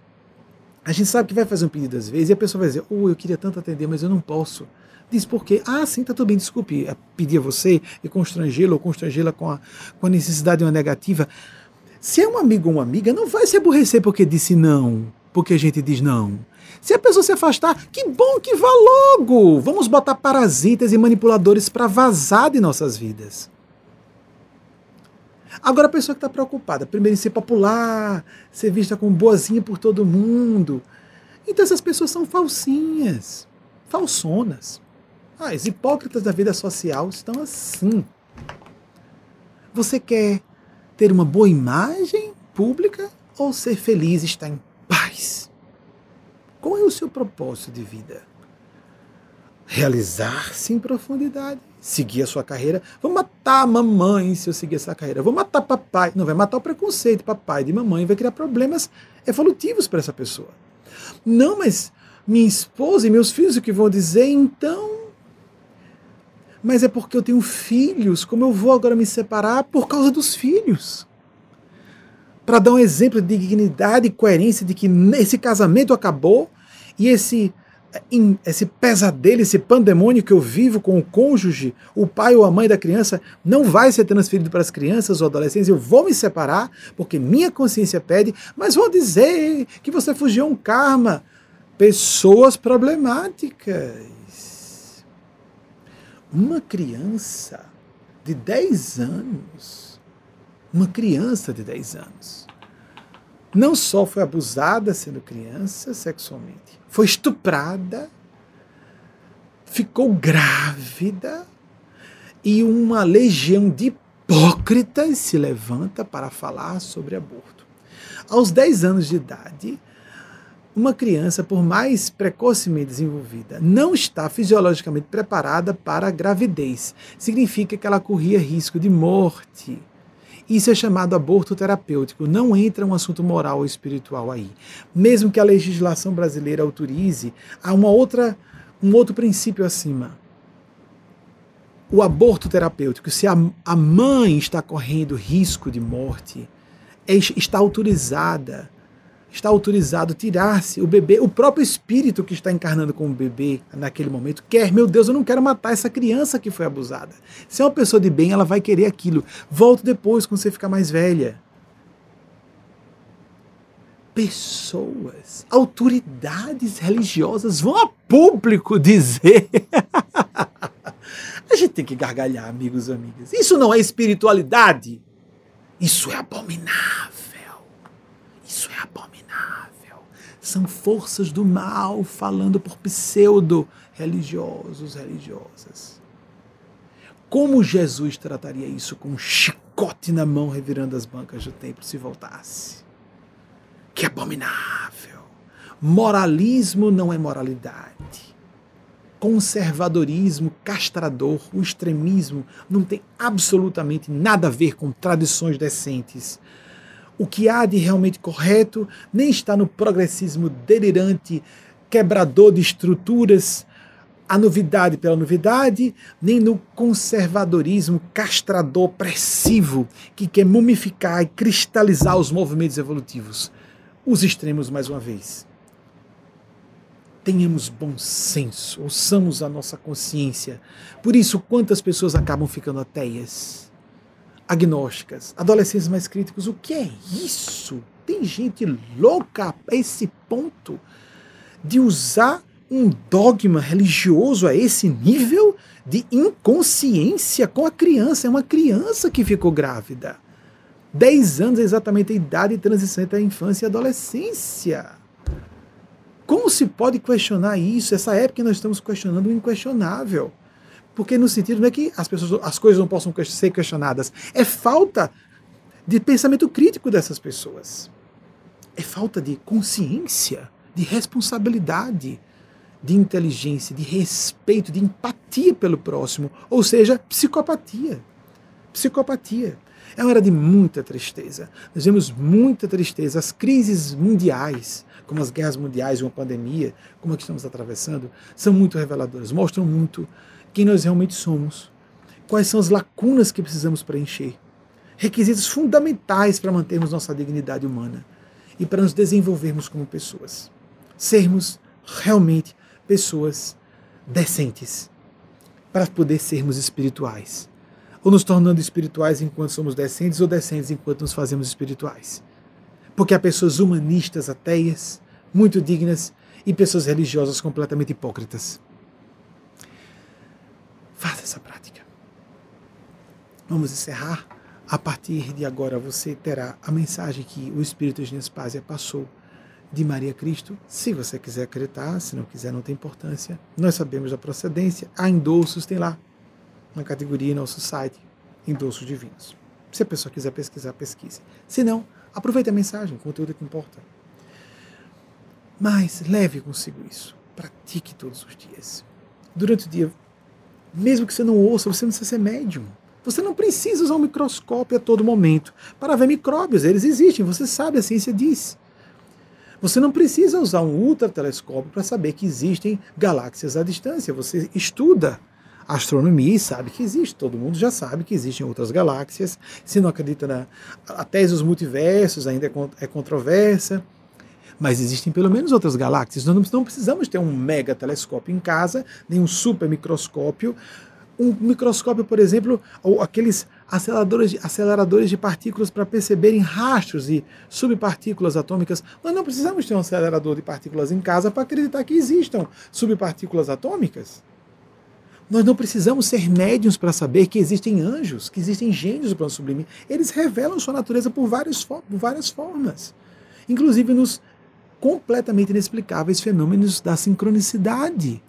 a gente sabe que vai fazer um pedido às vezes e a pessoa vai dizer: Oh, eu queria tanto atender, mas eu não posso. Diz por quê? Ah, sim, tá tudo bem, desculpe é, pedir a você e constrangê-lo ou constrangê-la com a, com a necessidade de uma negativa. Se é um amigo ou uma amiga, não vai se aborrecer porque disse não, porque a gente diz não. Se a pessoa se afastar, que bom que vá logo! Vamos botar parasitas e manipuladores para vazar de nossas vidas. Agora a pessoa que está preocupada, primeiro em ser popular, ser vista como boazinha por todo mundo. Então essas pessoas são falsinhas, falsonas. Ah, as hipócritas da vida social estão assim. Você quer ter uma boa imagem pública ou ser feliz e estar em paz? Qual é o seu propósito de vida? Realizar-se em profundidade, seguir a sua carreira. Vou matar a mamãe se eu seguir essa carreira. Vou matar papai. Não, vai matar o preconceito papai de mamãe, vai criar problemas evolutivos para essa pessoa. Não, mas minha esposa e meus filhos o que vão dizer, então mas é porque eu tenho filhos, como eu vou agora me separar por causa dos filhos? Para dar um exemplo de dignidade e coerência de que esse casamento acabou e esse esse pesadelo, esse pandemônio que eu vivo com o cônjuge, o pai ou a mãe da criança, não vai ser transferido para as crianças ou adolescentes. Eu vou me separar porque minha consciência pede, mas vão dizer que você fugiu um karma. Pessoas problemáticas. Uma criança de 10 anos, uma criança de 10 anos, não só foi abusada sendo criança sexualmente, foi estuprada, ficou grávida e uma legião de hipócritas se levanta para falar sobre aborto. Aos 10 anos de idade, uma criança, por mais precocemente desenvolvida, não está fisiologicamente preparada para a gravidez. Significa que ela corria risco de morte isso é chamado aborto terapêutico. Não entra um assunto moral ou espiritual aí. Mesmo que a legislação brasileira autorize, há uma outra, um outro princípio acima. O aborto terapêutico, se a, a mãe está correndo risco de morte, é, está autorizada está autorizado tirar-se o bebê, o próprio espírito que está encarnando com o bebê naquele momento quer, meu Deus, eu não quero matar essa criança que foi abusada. Se é uma pessoa de bem, ela vai querer aquilo. Volto depois, quando você ficar mais velha. Pessoas, autoridades religiosas vão a público dizer. a gente tem que gargalhar, amigos e amigas. Isso não é espiritualidade. Isso é abominável. Isso é abominável. São forças do mal falando por pseudo religiosos, religiosas. Como Jesus trataria isso com um chicote na mão, revirando as bancas do templo se voltasse? Que abominável! Moralismo não é moralidade. Conservadorismo castrador, o extremismo não tem absolutamente nada a ver com tradições decentes o que há de realmente correto nem está no progressismo delirante, quebrador de estruturas, a novidade pela novidade, nem no conservadorismo castrador, opressivo, que quer mumificar e cristalizar os movimentos evolutivos. Os extremos, mais uma vez. Tenhamos bom senso, ouçamos a nossa consciência. Por isso, quantas pessoas acabam ficando ateias? Agnósticas, adolescentes mais críticos. O que é isso? Tem gente louca a esse ponto de usar um dogma religioso a esse nível de inconsciência com a criança. É uma criança que ficou grávida. Dez anos é exatamente a idade de transição entre a infância e a adolescência. Como se pode questionar isso? Essa época que nós estamos questionando o inquestionável. Porque no sentido não é que as pessoas, as coisas não possam ser questionadas, é falta de pensamento crítico dessas pessoas. É falta de consciência, de responsabilidade, de inteligência, de respeito, de empatia pelo próximo, ou seja, psicopatia. Psicopatia. É uma era de muita tristeza. Nós vemos muita tristeza. As crises mundiais, como as guerras mundiais, uma pandemia, como a que estamos atravessando, são muito reveladoras, mostram muito quem nós realmente somos, quais são as lacunas que precisamos preencher, requisitos fundamentais para mantermos nossa dignidade humana e para nos desenvolvermos como pessoas, sermos realmente pessoas decentes, para poder sermos espirituais, ou nos tornando espirituais enquanto somos decentes, ou decentes enquanto nos fazemos espirituais. Porque há pessoas humanistas ateias, muito dignas, e pessoas religiosas completamente hipócritas. Faça essa prática. Vamos encerrar. A partir de agora você terá a mensagem que o Espírito de Nespásia passou de Maria Cristo. Se você quiser acreditar, se não quiser, não tem importância. Nós sabemos da procedência. Há endossos, tem lá na categoria nosso site, endossos divinos. Se a pessoa quiser pesquisar, pesquise. Se não, aproveite a mensagem, o conteúdo que importa. Mas leve consigo isso. Pratique todos os dias. Durante o dia, mesmo que você não ouça, você não precisa ser médium. Você não precisa usar um microscópio a todo momento para ver micróbios, eles existem, você sabe, a ciência diz. Você não precisa usar um ultratelescópio para saber que existem galáxias à distância. Você estuda astronomia e sabe que existe. Todo mundo já sabe que existem outras galáxias. Se não acredita na a tese dos multiversos, ainda é, é controversa. Mas existem pelo menos outras galáxias. Nós não precisamos ter um mega telescópio em casa, nem um super microscópio. Um microscópio, por exemplo, ou aqueles aceleradores de, aceleradores de partículas para perceberem rastros e subpartículas atômicas. Nós não precisamos ter um acelerador de partículas em casa para acreditar que existam subpartículas atômicas. Nós não precisamos ser médiums para saber que existem anjos, que existem gênios do plano sublime. Eles revelam sua natureza por, por várias formas, inclusive nos completamente inexplicáveis fenômenos da sincronicidade.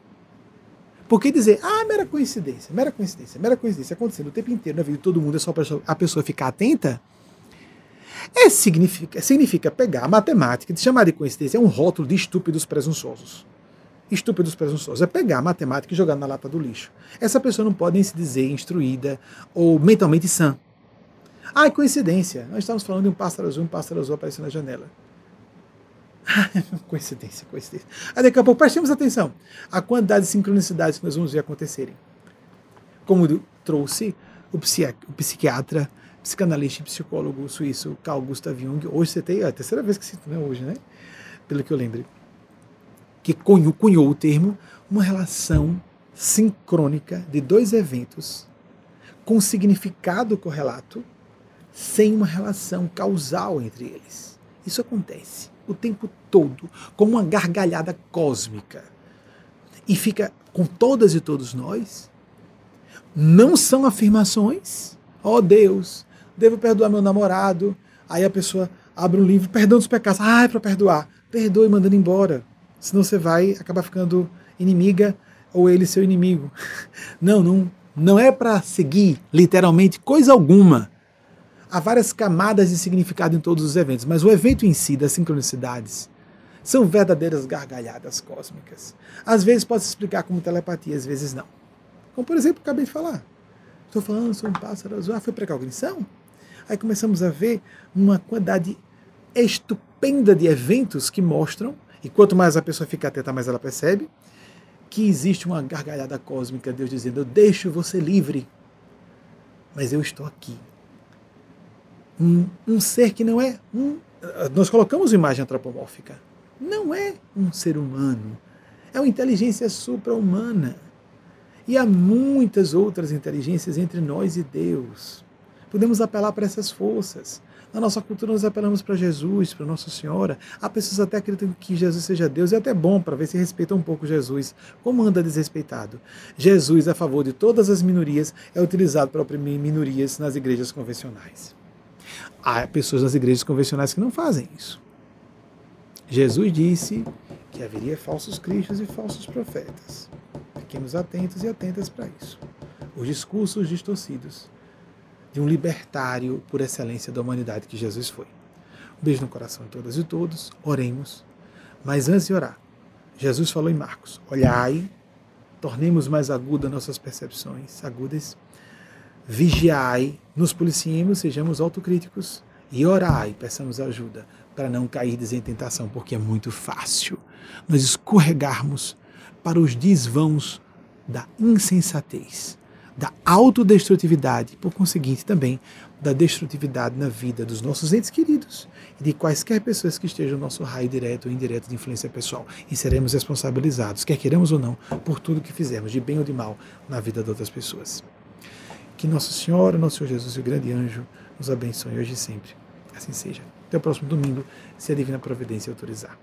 Por que dizer, ah, mera coincidência, mera coincidência, mera coincidência, acontecendo o tempo inteiro na vida de todo mundo, é só a pessoa ficar atenta? É, significa, significa pegar a matemática, de chamar de coincidência, é um rótulo de estúpidos presunçosos estúpidos presunçosos. É pegar a matemática e jogar na lata do lixo. Essa pessoa não pode nem se dizer instruída ou mentalmente sã. Ah, coincidência. Nós estamos falando de um pássaro azul, um pássaro azul aparecendo na janela. coincidência, coincidência. Aí daqui a pouco, prestemos atenção. A quantidade de sincronicidades que nós vamos ver acontecerem. Como trouxe o, psiquiatra, psicanalista e psicólogo suíço Carl Gustav Jung. Hoje tem, é a terceira vez que cito, né? Hoje, né? Pelo que eu lembro que cunhou, cunhou o termo, uma relação sincrônica de dois eventos com significado correlato, sem uma relação causal entre eles. Isso acontece o tempo todo, como uma gargalhada cósmica. E fica com todas e todos nós. Não são afirmações. Ó oh, Deus, devo perdoar meu namorado. Aí a pessoa abre um livro, perdão dos pecados. Ah, é para perdoar. Perdoe mandando embora senão você vai acabar ficando inimiga ou ele seu inimigo. Não, não, não é para seguir literalmente coisa alguma. Há várias camadas de significado em todos os eventos, mas o evento em si, das sincronicidades, são verdadeiras gargalhadas cósmicas. Às vezes pode se explicar como telepatia, às vezes não. Como por exemplo, acabei de falar. Estou falando sobre um pássaro azul, ah, foi precognição? Aí começamos a ver uma quantidade estupenda de eventos que mostram e quanto mais a pessoa fica atenta, mais ela percebe que existe uma gargalhada cósmica, Deus dizendo: Eu deixo você livre, mas eu estou aqui. Um, um ser que não é um. Nós colocamos imagem antropomórfica. Não é um ser humano. É uma inteligência supra-humana. E há muitas outras inteligências entre nós e Deus. Podemos apelar para essas forças. Na nossa cultura, nós apelamos para Jesus, para Nossa Senhora. Há pessoas até acreditam que Jesus seja Deus. É até bom para ver se respeita um pouco Jesus. Como anda desrespeitado? Jesus, a favor de todas as minorias, é utilizado para oprimir minorias nas igrejas convencionais. Há pessoas nas igrejas convencionais que não fazem isso. Jesus disse que haveria falsos cristos e falsos profetas. Fiquemos atentos e atentas para isso. Os discursos distorcidos de um libertário por excelência da humanidade que Jesus foi. Um beijo no coração de todas e todos, oremos. Mas antes de orar, Jesus falou em Marcos: Olhai, tornemos mais agudas nossas percepções, agudas, vigiai, nos policiemos, sejamos autocríticos e orai, peçamos ajuda para não cair em tentação, porque é muito fácil nós escorregarmos para os desvãos da insensatez da autodestrutividade, por conseguinte também da destrutividade na vida dos nossos entes queridos e de quaisquer pessoas que estejam no nosso raio direto ou indireto de influência pessoal. E seremos responsabilizados, quer queiramos ou não, por tudo que fizermos, de bem ou de mal, na vida de outras pessoas. Que Nossa Senhora, Nosso Senhor Jesus e o grande anjo nos abençoe hoje e sempre. Assim seja. Até o próximo domingo, se a Divina Providência autorizar.